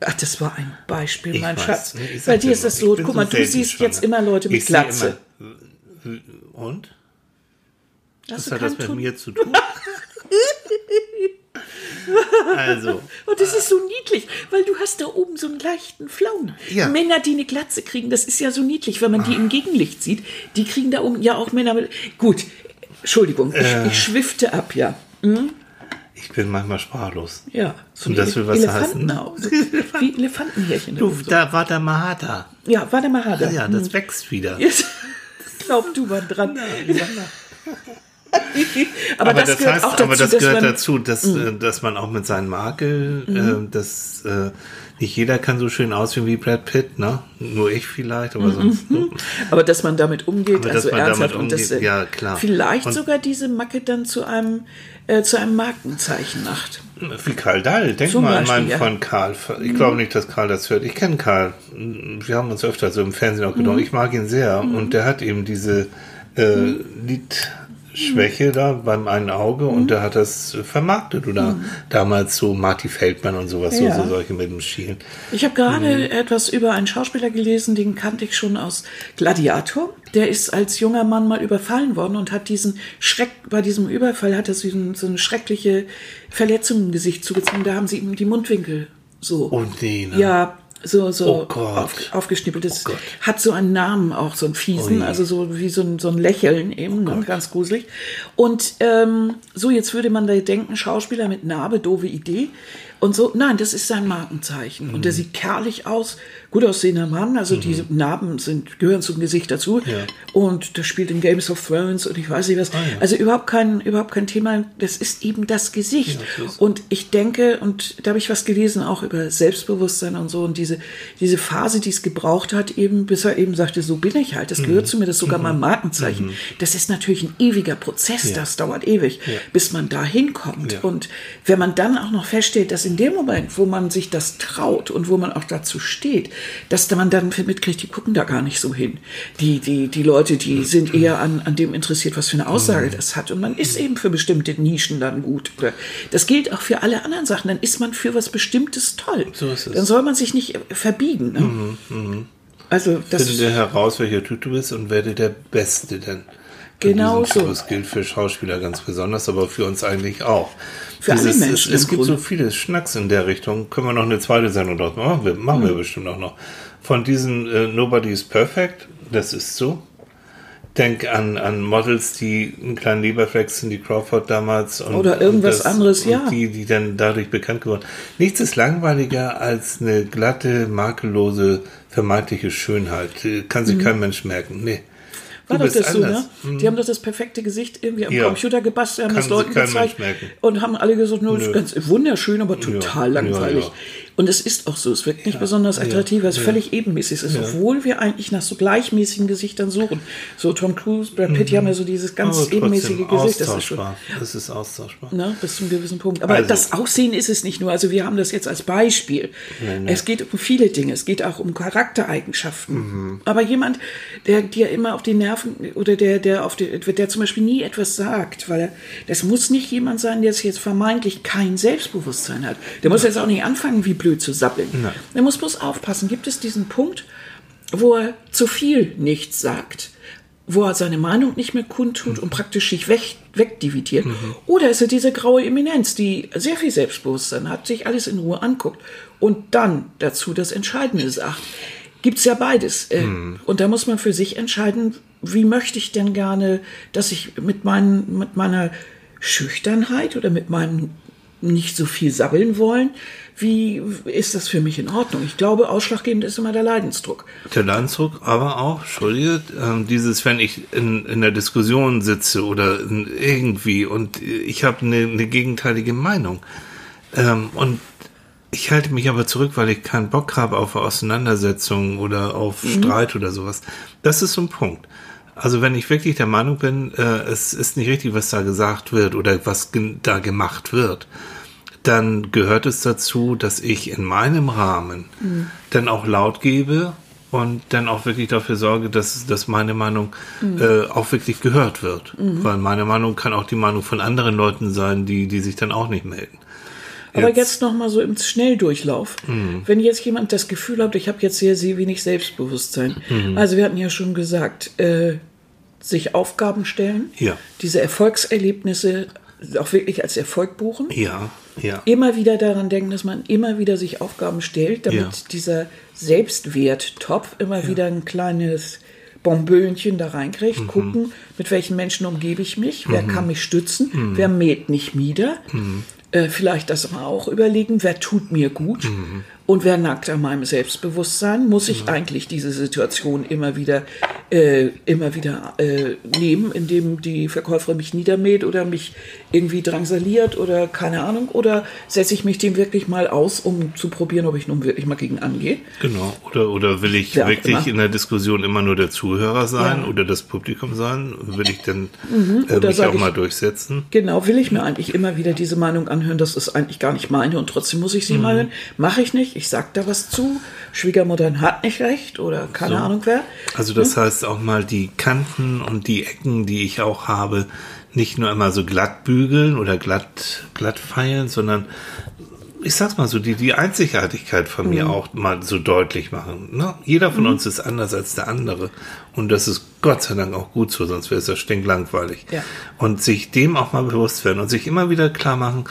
Speaker 2: Ach, das war ein Beispiel,
Speaker 1: Ich
Speaker 2: mein
Speaker 1: weiß,
Speaker 2: Schatz.
Speaker 1: ne,
Speaker 2: Bei dir ist das so, guck
Speaker 1: so
Speaker 2: mal, du siehst
Speaker 1: schwanger.
Speaker 2: jetzt immer Leute mit
Speaker 1: Ich
Speaker 2: Glatze.
Speaker 1: immer- Und?
Speaker 2: Hast
Speaker 1: Was hat das mit
Speaker 2: Tun-
Speaker 1: mir zu tun? also,
Speaker 2: Und das ist so niedlich, weil du hast da oben so einen leichten Flaum.
Speaker 1: Ja. Ah.
Speaker 2: Männer, die eine Glatze kriegen, das ist ja so niedlich, wenn man die im Gegenlicht sieht. Die kriegen da oben ja auch Männer mit. Gut, Entschuldigung, ich,
Speaker 1: Äh.
Speaker 2: ich schwifte ab, ja.
Speaker 1: ich bin manchmal sprachlos.
Speaker 2: Ja, so
Speaker 1: Und das will was heißen?
Speaker 2: Wie Elefantenhärchen.
Speaker 1: Du,
Speaker 2: so.
Speaker 1: da war der Mahata.
Speaker 2: Ja, warte mal, Hader.
Speaker 1: Ja, das wächst wieder.
Speaker 2: Jetzt glaub du mal dran. aber,
Speaker 1: Aber
Speaker 2: das,
Speaker 1: das,
Speaker 2: gehört
Speaker 1: heißt,
Speaker 2: dazu,
Speaker 1: aber das
Speaker 2: dass
Speaker 1: gehört
Speaker 2: man, Mhm.
Speaker 1: dazu, dass, äh, dass man auch mit seinen Makel, äh, dass äh, nicht jeder kann so schön aussehen wie Brad Pitt, ne? Nur ich vielleicht,
Speaker 2: Mhm.
Speaker 1: aber sonst. Ne?
Speaker 2: aber dass man damit umgeht,
Speaker 1: Aber
Speaker 2: also ernsthaft
Speaker 1: damit
Speaker 2: und das
Speaker 1: umgeht, ja, klar.
Speaker 2: vielleicht
Speaker 1: Und-
Speaker 2: sogar diese Macke dann zu einem äh, zu einem Markenzeichen macht.
Speaker 1: Wie Karl Dahl. Denk
Speaker 2: Zum
Speaker 1: mal an
Speaker 2: Beispiel,
Speaker 1: meinen
Speaker 2: ja. Mhm.
Speaker 1: Freund Karl. Ich glaube nicht, dass Karl das hört. Ich kenne Karl. Wir haben uns öfter so im Fernsehen auch
Speaker 2: Mhm.
Speaker 1: gedacht. Ich mag ihn sehr. Und der hat eben diese äh,
Speaker 2: Mhm.
Speaker 1: Lidschwäche da beim einen Auge und der hat das vermarktet. Oder damals so Marty Feldman und sowas,
Speaker 2: Mhm. Ja.
Speaker 1: so, so solche mit dem Schielen.
Speaker 2: Ich habe gerade
Speaker 1: Mhm.
Speaker 2: etwas über einen Schauspieler gelesen, den kannte ich schon aus Gladiator. Der ist als junger Mann mal überfallen worden und hat diesen Schreck, bei diesem Überfall hat er so, ein- so eine schreckliche Verletzung im Gesicht zugezogen. Da haben sie ihm die Mundwinkel so.
Speaker 1: Oh nee, ne?
Speaker 2: Ja, so, so
Speaker 1: Oh
Speaker 2: auf, aufgeschnippelt. Das
Speaker 1: Oh
Speaker 2: hat so einen Namen, auch so einen fiesen,
Speaker 1: Ui.
Speaker 2: also so wie so ein, so ein Lächeln eben,
Speaker 1: Oh
Speaker 2: ne, ganz gruselig. Und ähm, so, jetzt würde man da denken, Schauspieler mit Narbe, doofe Idee. Und so, nein, das ist sein Markenzeichen. Und der
Speaker 1: Mhm.
Speaker 2: sieht kerlich aus, gut aussehender Mann, also diese Narben sind, gehören zum Gesicht dazu.
Speaker 1: Ja.
Speaker 2: Und das spielt in Games of Thrones und ich weiß nicht was.
Speaker 1: Ah, ja.
Speaker 2: Also überhaupt kein, überhaupt kein Thema, das ist eben das Gesicht.
Speaker 1: Ja,
Speaker 2: Und ich denke, und da habe ich was gelesen, auch über Selbstbewusstsein und so, und diese, diese Phase, die es gebraucht hat, eben, bis er eben sagte, so bin ich halt, das gehört
Speaker 1: Mhm.
Speaker 2: zu mir, das ist sogar mein Markenzeichen. Das ist natürlich ein ewiger Prozess, das dauert ewig, bis man da hinkommt. Und wenn man dann auch noch feststellt, dass in dem Moment, wo man sich das traut und wo man auch dazu steht, dass da man dann mitkriegt, die gucken da gar nicht so hin. Die, die, die Leute, die sind eher an, an dem interessiert, was für eine Aussage das hat. Und man ist eben für bestimmte Nischen dann gut. Das gilt auch für alle anderen Sachen. Dann ist man für was Bestimmtes toll.
Speaker 1: So ist es.
Speaker 2: Dann soll man sich nicht verbiegen. Ne? Also das
Speaker 1: Finde heraus, welcher Typ du bist und werde der Beste denn.
Speaker 2: Genau so.
Speaker 1: Das gilt für Schauspieler ganz besonders, aber für uns eigentlich auch.
Speaker 2: Für alle Menschen
Speaker 1: es, es gibt so viele Schnacks in der Richtung. Können wir noch eine zweite Sendung draus machen? Wir, machen
Speaker 2: Hm.
Speaker 1: wir bestimmt auch noch. Von diesem äh, Nobody is Perfect, das ist so. Denk an, an Models, die einen kleinen Leberfleck sind, die Crawford damals. Und,
Speaker 2: Oder irgendwas
Speaker 1: und
Speaker 2: anderes, ja.
Speaker 1: Die, die dann dadurch bekannt geworden. Nichts ist langweiliger als eine glatte, makellose, vermeintliche Schönheit. Äh, Kann sich kein Mensch merken. Nee.
Speaker 2: War doch das so,
Speaker 1: anders.
Speaker 2: ne? Die haben doch das perfekte Gesicht irgendwie am
Speaker 1: Ja.
Speaker 2: Computer gebastelt, haben
Speaker 1: Kann
Speaker 2: das Leuten gezeigt und haben alle gesagt, nur das ist
Speaker 1: Nö.
Speaker 2: ganz wunderschön, aber total
Speaker 1: Ja,
Speaker 2: langweilig.
Speaker 1: Ja, ja.
Speaker 2: Und es ist auch so, es wirkt nicht besonders attraktiv, weil es völlig ebenmäßig ist, obwohl wir eigentlich nach so gleichmäßigen Gesichtern suchen. So Tom Cruise, Brad Pitt, die haben ja so dieses ganz
Speaker 1: Aber
Speaker 2: ebenmäßige Gesicht. Das ist schon.
Speaker 1: Das ist austauschbar.
Speaker 2: Ne, bis zu einem gewissen Punkt. Aber
Speaker 1: Also-
Speaker 2: das Aussehen ist es nicht nur. Also wir haben das jetzt als Beispiel. Es geht um viele Dinge. Es geht auch um Charaktereigenschaften.
Speaker 1: Mhm.
Speaker 2: Aber jemand, der dir immer auf die Nerven oder der, der auf die, der zum Beispiel nie etwas sagt, weil er, das muss nicht jemand sein, der jetzt vermeintlich kein Selbstbewusstsein hat. Der muss jetzt auch nicht anfangen, wie blöd zu sappeln.
Speaker 1: Nein.
Speaker 2: Der muss bloß aufpassen. Gibt es diesen Punkt, wo er zu viel nichts sagt? wo er seine Meinung nicht mehr kundtut und praktisch sich weg, wegdividiert. Oder ist er diese graue Eminenz, die sehr viel Selbstbewusstsein hat, sich alles in Ruhe anguckt und dann dazu das Entscheidende sagt. Gibt's ja beides. Äh, Und da muss man für sich entscheiden, wie möchte ich denn gerne, dass ich mit, meinen, mit meiner Schüchternheit oder mit meinem nicht so viel sabbeln wollen, wie ist das für mich in Ordnung? Ich glaube, ausschlaggebend ist immer der Leidensdruck.
Speaker 1: Der Leidensdruck, aber auch, Entschuldige, ähm, dieses, wenn ich in, in der Diskussion sitze oder irgendwie und ich habe eine, eine gegenteilige Meinung ähm, und ich halte mich aber zurück, weil ich keinen Bock habe auf Auseinandersetzungen oder auf Streit oder sowas. Das ist so ein Punkt. Also wenn ich wirklich der Meinung bin, äh, es ist nicht richtig, was da gesagt wird oder was da gemacht wird, dann gehört es dazu, dass ich in meinem Rahmen dann auch laut gebe und dann auch wirklich dafür sorge, dass, dass meine Meinung äh, auch wirklich gehört wird. Weil meine Meinung kann auch die Meinung von anderen Leuten sein, die, die sich dann auch nicht melden.
Speaker 2: Aber jetzt noch mal so im Schnelldurchlauf. Wenn jetzt jemand das Gefühl hat, ich habe jetzt sehr, sehr wenig Selbstbewusstsein. Also wir hatten ja schon gesagt, äh, sich Aufgaben stellen,
Speaker 1: Ja.
Speaker 2: diese Erfolgserlebnisse auch wirklich als Erfolg buchen.
Speaker 1: Ja, ja.
Speaker 2: Immer wieder daran denken, dass man immer wieder sich Aufgaben stellt, damit
Speaker 1: Ja.
Speaker 2: dieser Selbstwerttopf immer wieder ein kleines Bonbönchen da reinkriegt.
Speaker 1: Mhm.
Speaker 2: Gucken, mit welchen Menschen umgebe ich mich, wer kann mich stützen,
Speaker 1: Mhm.
Speaker 2: wer mäht nicht nieder. Äh, vielleicht das mal auch überlegen, wer tut mir gut
Speaker 1: Mhm.
Speaker 2: und wer nackt an meinem Selbstbewusstsein. Muss ich eigentlich diese Situation immer wieder, äh, immer wieder äh, nehmen, indem die Verkäuferin mich niedermäht oder mich irgendwie drangsaliert oder keine Ahnung, oder setze ich mich dem wirklich mal aus, um zu probieren, ob ich nun wirklich mal gegen angehe.
Speaker 1: Genau. Oder, oder will ich
Speaker 2: auch
Speaker 1: wirklich
Speaker 2: immer.
Speaker 1: in der Diskussion immer nur der Zuhörer sein
Speaker 2: Ja.
Speaker 1: oder das Publikum sein? Will ich dann äh,
Speaker 2: Oder
Speaker 1: mich auch
Speaker 2: ich-
Speaker 1: mal durchsetzen?
Speaker 2: Genau, will ich mir eigentlich immer wieder diese Meinung anhören, das ist eigentlich gar nicht meine und trotzdem muss ich
Speaker 1: Mhm.
Speaker 2: sie mal hören. Mache ich nicht, ich sag da was zu. Schwiegermutter hat nicht recht oder keine
Speaker 1: So.
Speaker 2: Ahnung wer.
Speaker 1: Also das heißt auch mal die Kanten und die Ecken, die ich auch habe, nicht nur immer so glatt bügeln oder glatt, glatt feilen, sondern ich sag's mal so, die, die Einzigartigkeit von
Speaker 2: Mhm.
Speaker 1: mir auch mal so deutlich machen. Ne? Jeder von uns ist anders als der andere. Und das ist Gott sei Dank auch gut so, sonst wäre es ja stinklangweilig.
Speaker 2: Ja.
Speaker 1: Und sich dem auch mal bewusst werden und sich immer wieder klar machen,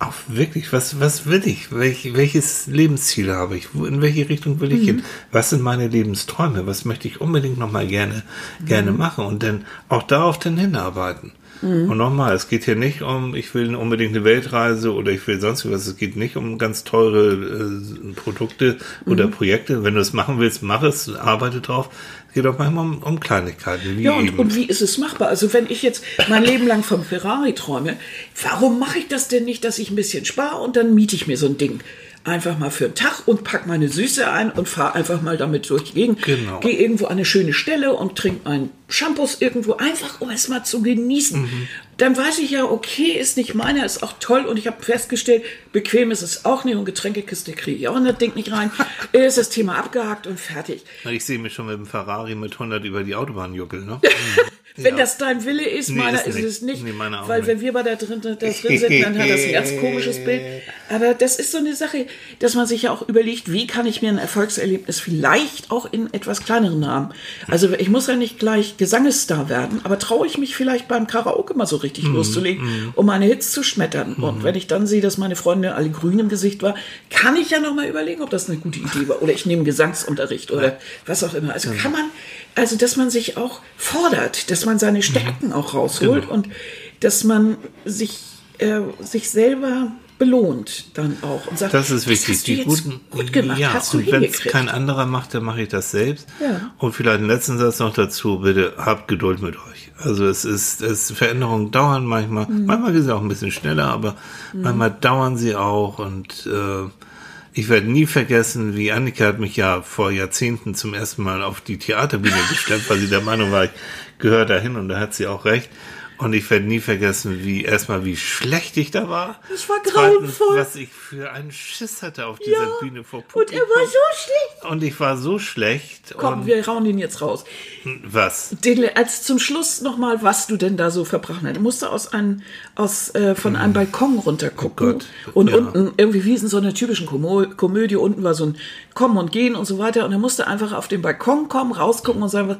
Speaker 1: auch wirklich, was, was will ich? Welch, welches Lebensziel habe ich? Wo, in welche Richtung will ich hin? Was sind meine Lebensträume? Was möchte ich unbedingt noch mal gerne, gerne machen? Und dann auch darauf dann hinarbeiten. Und nochmal, es geht hier nicht um, ich will unbedingt eine Weltreise oder ich will sonst was. Es geht nicht um ganz teure äh, Produkte oder Projekte. Wenn du es machen willst, mach es, arbeite drauf. Es geht auch manchmal um, um Kleinigkeiten,
Speaker 2: Ja, und, und wie ist es machbar? Also wenn ich jetzt mein Leben lang vom Ferrari träume, warum mache ich das denn nicht, dass ich ein bisschen spare und dann miete ich mir so ein Ding? Einfach mal für einen Tag und pack meine Süße ein und fahre einfach mal damit durch die Gegend.
Speaker 1: Genau.
Speaker 2: Gehe irgendwo an eine schöne Stelle und trinke meinen Shampoos irgendwo, einfach um es mal zu genießen.
Speaker 1: Mhm.
Speaker 2: Dann weiß ich ja, okay, ist nicht meiner, ist auch toll und ich habe festgestellt, bequem ist es auch nicht und Getränkekiste kriege ich auch in das Ding nicht rein. ist das Thema abgehakt und fertig.
Speaker 1: Ich sehe mich schon mit dem Ferrari mit 100 über die Autobahn juckeln, ne?
Speaker 2: Wenn das dein Wille ist,
Speaker 1: Nee,
Speaker 2: meiner
Speaker 1: ist
Speaker 2: ist, es nicht.
Speaker 1: Nee, meiner
Speaker 2: weil
Speaker 1: nicht.
Speaker 2: wenn wir bei da drin, da drin sind, dann hat das ein ganz komisches Bild. Aber das ist so eine Sache, dass man sich ja auch überlegt, wie kann ich mir ein Erfolgserlebnis vielleicht auch in etwas kleineren haben. Also ich muss ja nicht gleich Gesangesstar werden, aber traue ich mich vielleicht beim Karaoke mal so richtig
Speaker 1: Mhm,
Speaker 2: loszulegen, um meine Hits zu schmettern. Und wenn ich dann sehe, dass meine Freundin alle grün im Gesicht war, kann ich ja noch mal überlegen, ob das eine gute Idee war. Oder ich nehme Gesangsunterricht oder was auch immer. Also kann man, also dass man sich auch fordert, dass man seine Stärken auch rausholt
Speaker 1: Genau.
Speaker 2: und dass man sich, äh, sich selber belohnt dann auch und sagt,
Speaker 1: Das ist wichtig.
Speaker 2: du
Speaker 1: Die guten,
Speaker 2: gut gemacht,
Speaker 1: ja,
Speaker 2: hast du
Speaker 1: und wenn es kein anderer macht, dann mache ich das selbst.
Speaker 2: Ja.
Speaker 1: Und vielleicht einen letzten Satz noch dazu, bitte habt Geduld mit euch. Also es ist, es Veränderungen dauern manchmal,
Speaker 2: Mhm.
Speaker 1: manchmal sind sie auch ein bisschen schneller, aber manchmal dauern sie auch und äh, ich werde nie vergessen, wie Annika hat mich ja vor Jahrzehnten zum ersten Mal auf die Theaterbühne gestellt, weil sie der Meinung war, ich gehöre dahin und da hat sie auch recht. Und ich werde nie vergessen, wie erstmal wie schlecht ich da war.
Speaker 2: Das war grauenvoll.
Speaker 1: was ich für einen Schiss hatte auf dieser
Speaker 2: Ja,
Speaker 1: Bühne vor
Speaker 2: und
Speaker 1: Publikum.
Speaker 2: er war so schlecht.
Speaker 1: Und ich war so schlecht.
Speaker 2: Komm,
Speaker 1: und
Speaker 2: wir rauen ihn jetzt raus.
Speaker 1: was?
Speaker 2: Den, als zum Schluss nochmal, was du denn da so verbrachen hast. Du musst aus einem, aus, äh, von einem Balkon runtergucken.
Speaker 1: Oh Gott,
Speaker 2: und
Speaker 1: ja.
Speaker 2: unten, irgendwie wie in so einer typischen Komö Komödie, unten war so ein Kommen und Gehen und so weiter. Und er musste einfach auf den Balkon kommen, rausgucken und sagen, was,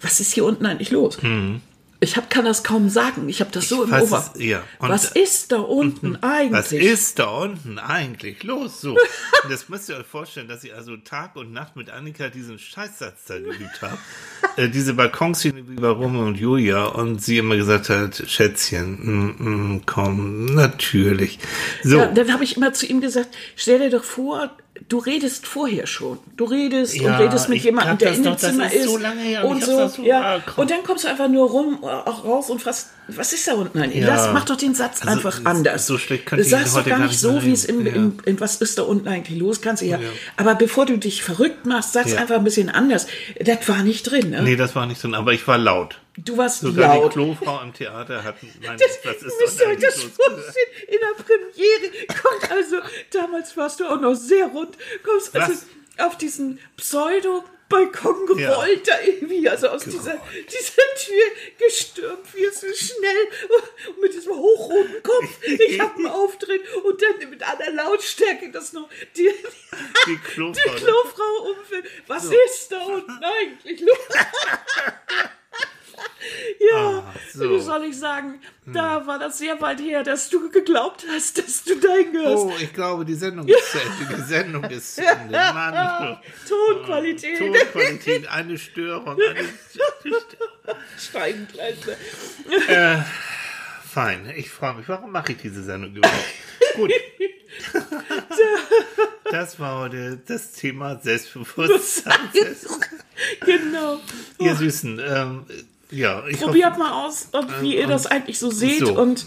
Speaker 2: was ist hier unten eigentlich los? Ich hab, kann das kaum sagen. Ich habe das so im
Speaker 1: weiß
Speaker 2: Ober.
Speaker 1: es, ja.
Speaker 2: Was ist da unten eigentlich?
Speaker 1: Was ist da unten eigentlich los? So. Das müsst ihr euch vorstellen, dass ich also Tag und Nacht mit Annika diesen Scheißsatz da geübt habe. äh, diese Balkonszene wie bei Romeo und Julia und sie immer gesagt hat, Schätzchen, mm, mm, komm, natürlich. So.
Speaker 2: Ja, dann habe ich immer zu ihm gesagt, stell dir doch vor, du redest vorher schon. Du redest und
Speaker 1: Ja,
Speaker 2: redest mit jemandem, der in dem Zimmer
Speaker 1: ist
Speaker 2: ist.
Speaker 1: so und
Speaker 2: und so,
Speaker 1: so-
Speaker 2: ja.
Speaker 1: ah,
Speaker 2: und dann kommst du einfach nur rum, äh, auch raus und fragst, was ist da unten eigentlich?
Speaker 1: Ja.
Speaker 2: Lass, mach doch den Satz
Speaker 1: Also,
Speaker 2: einfach
Speaker 1: so-
Speaker 2: anders.
Speaker 1: so schlecht könnte
Speaker 2: du
Speaker 1: ich
Speaker 2: sagst doch gar nicht so, wie es im,
Speaker 1: reden.
Speaker 2: im, in was ist da unten eigentlich los, kannst du ja. Aber bevor du dich verrückt machst, sag's
Speaker 1: Ja.
Speaker 2: einfach ein bisschen anders. Das war nicht drin. Ne?
Speaker 1: Nee, das war nicht drin, aber ich war laut.
Speaker 2: Du warst
Speaker 1: Sogar
Speaker 2: laut.
Speaker 1: die Klofrau im Theater hat, nein,
Speaker 2: Das,
Speaker 1: was ist
Speaker 2: müsst ihr euch das vorstellen, in der Premiere kommt also, damals warst du auch noch sehr rund, kommst also
Speaker 1: Was?
Speaker 2: auf diesen Pseudo-Balkon
Speaker 1: Ja.
Speaker 2: gerollt, da irgendwie, also aus dieser, dieser Tür gestürmt, viel zu schnell mit diesem hochroten Kopf. Ich habe einen Auftritt und dann mit aller Lautstärke das noch, die,
Speaker 1: Die Klofrau.
Speaker 2: die Klofrau umfällt. Was ist da unten eigentlich los? Ja,
Speaker 1: Ah, so. Hm.
Speaker 2: wie soll ich sagen, da war das sehr weit her, dass du geglaubt hast, dass du dahin gehörst.
Speaker 1: Oh, ich glaube, die Sendung ist zu Ende. Die Sendung ist zu Ende. Mann.
Speaker 2: Tonqualität
Speaker 1: Tonqualität, eine Störung. Eine
Speaker 2: steigend leise.
Speaker 1: Fein, ich frage mich, warum mache ich diese Sendung überhaupt? Gut. Das war heute das Thema Selbstbewusstsein.
Speaker 2: genau.
Speaker 1: Ihr Süßen, ähm, ja, ich hoffe,
Speaker 2: Probiert mal aus, ob, wie ihr das eigentlich so seht.
Speaker 1: so.
Speaker 2: Und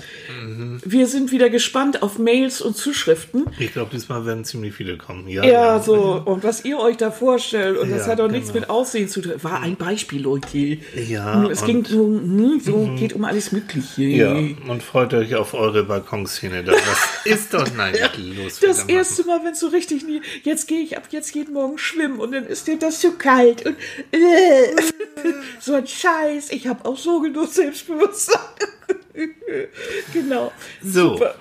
Speaker 2: wir sind wieder gespannt auf Mails und Zuschriften.
Speaker 1: ich glaube, diesmal werden ziemlich viele kommen. Ja,
Speaker 2: Ja, so. Und was ihr euch da vorstellt. Und das
Speaker 1: Ja,
Speaker 2: hat auch nichts
Speaker 1: genau.
Speaker 2: mit Aussehen zu tun. War ein Beispiel, Leute.
Speaker 1: Ja,
Speaker 2: Es
Speaker 1: und-
Speaker 2: ging so, hm, so geht um alles Mögliche.
Speaker 1: Ja, und freut euch auf eure Balkonszene da. Was ist dort eigentlich los?
Speaker 2: Das erste Mal, wenn es so richtig nie. Jetzt gehe ich ab jetzt jeden Morgen schwimmen und dann ist dir das zu kalt und äh, so ein Scheiß. Ich habe auch so genug Selbstbewusstsein. genau.
Speaker 1: So.
Speaker 2: Super.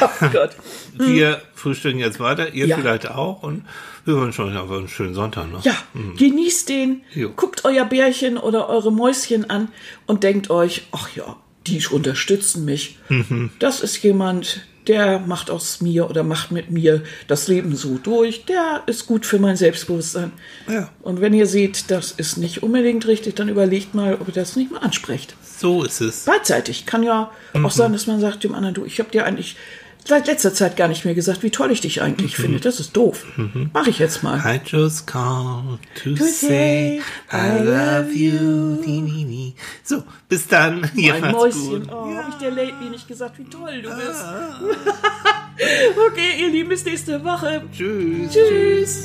Speaker 2: oh Gott.
Speaker 1: Wir frühstücken jetzt weiter, ihr
Speaker 2: Ja.
Speaker 1: vielleicht auch und wir wünschen euch einfach einen schönen Sonntag. Ne?
Speaker 2: Ja, genießt den,
Speaker 1: Jo.
Speaker 2: guckt euer Bärchen oder eure Mäuschen an und denkt euch, ach ja, die unterstützen mich.
Speaker 1: Mhm.
Speaker 2: Das ist jemand, der macht aus mir oder macht mit mir das Leben so durch. Der ist gut für mein Selbstbewusstsein.
Speaker 1: Ja.
Speaker 2: Und wenn ihr seht, das ist nicht unbedingt richtig, dann überlegt mal, ob ihr das nicht mal ansprecht.
Speaker 1: So ist es.
Speaker 2: Beidseitig. Kann ja
Speaker 1: Mhm.
Speaker 2: auch sein, dass man sagt dem anderen, du, ich habe dir eigentlich seit letzter Zeit gar nicht mehr gesagt, wie toll ich dich
Speaker 1: Mhm.
Speaker 2: eigentlich finde. Das ist doof. Mach ich jetzt mal.
Speaker 1: I just called to,
Speaker 2: To
Speaker 1: say I love you. So, bis dann. Ihr
Speaker 2: Ein
Speaker 1: macht's
Speaker 2: Mäuschen.
Speaker 1: gut.
Speaker 2: Oh, hab ich dir lately nicht gesagt, wie toll du bist. okay, ihr Lieben, bis nächste Woche.
Speaker 1: Tschüss.
Speaker 2: Tschüss.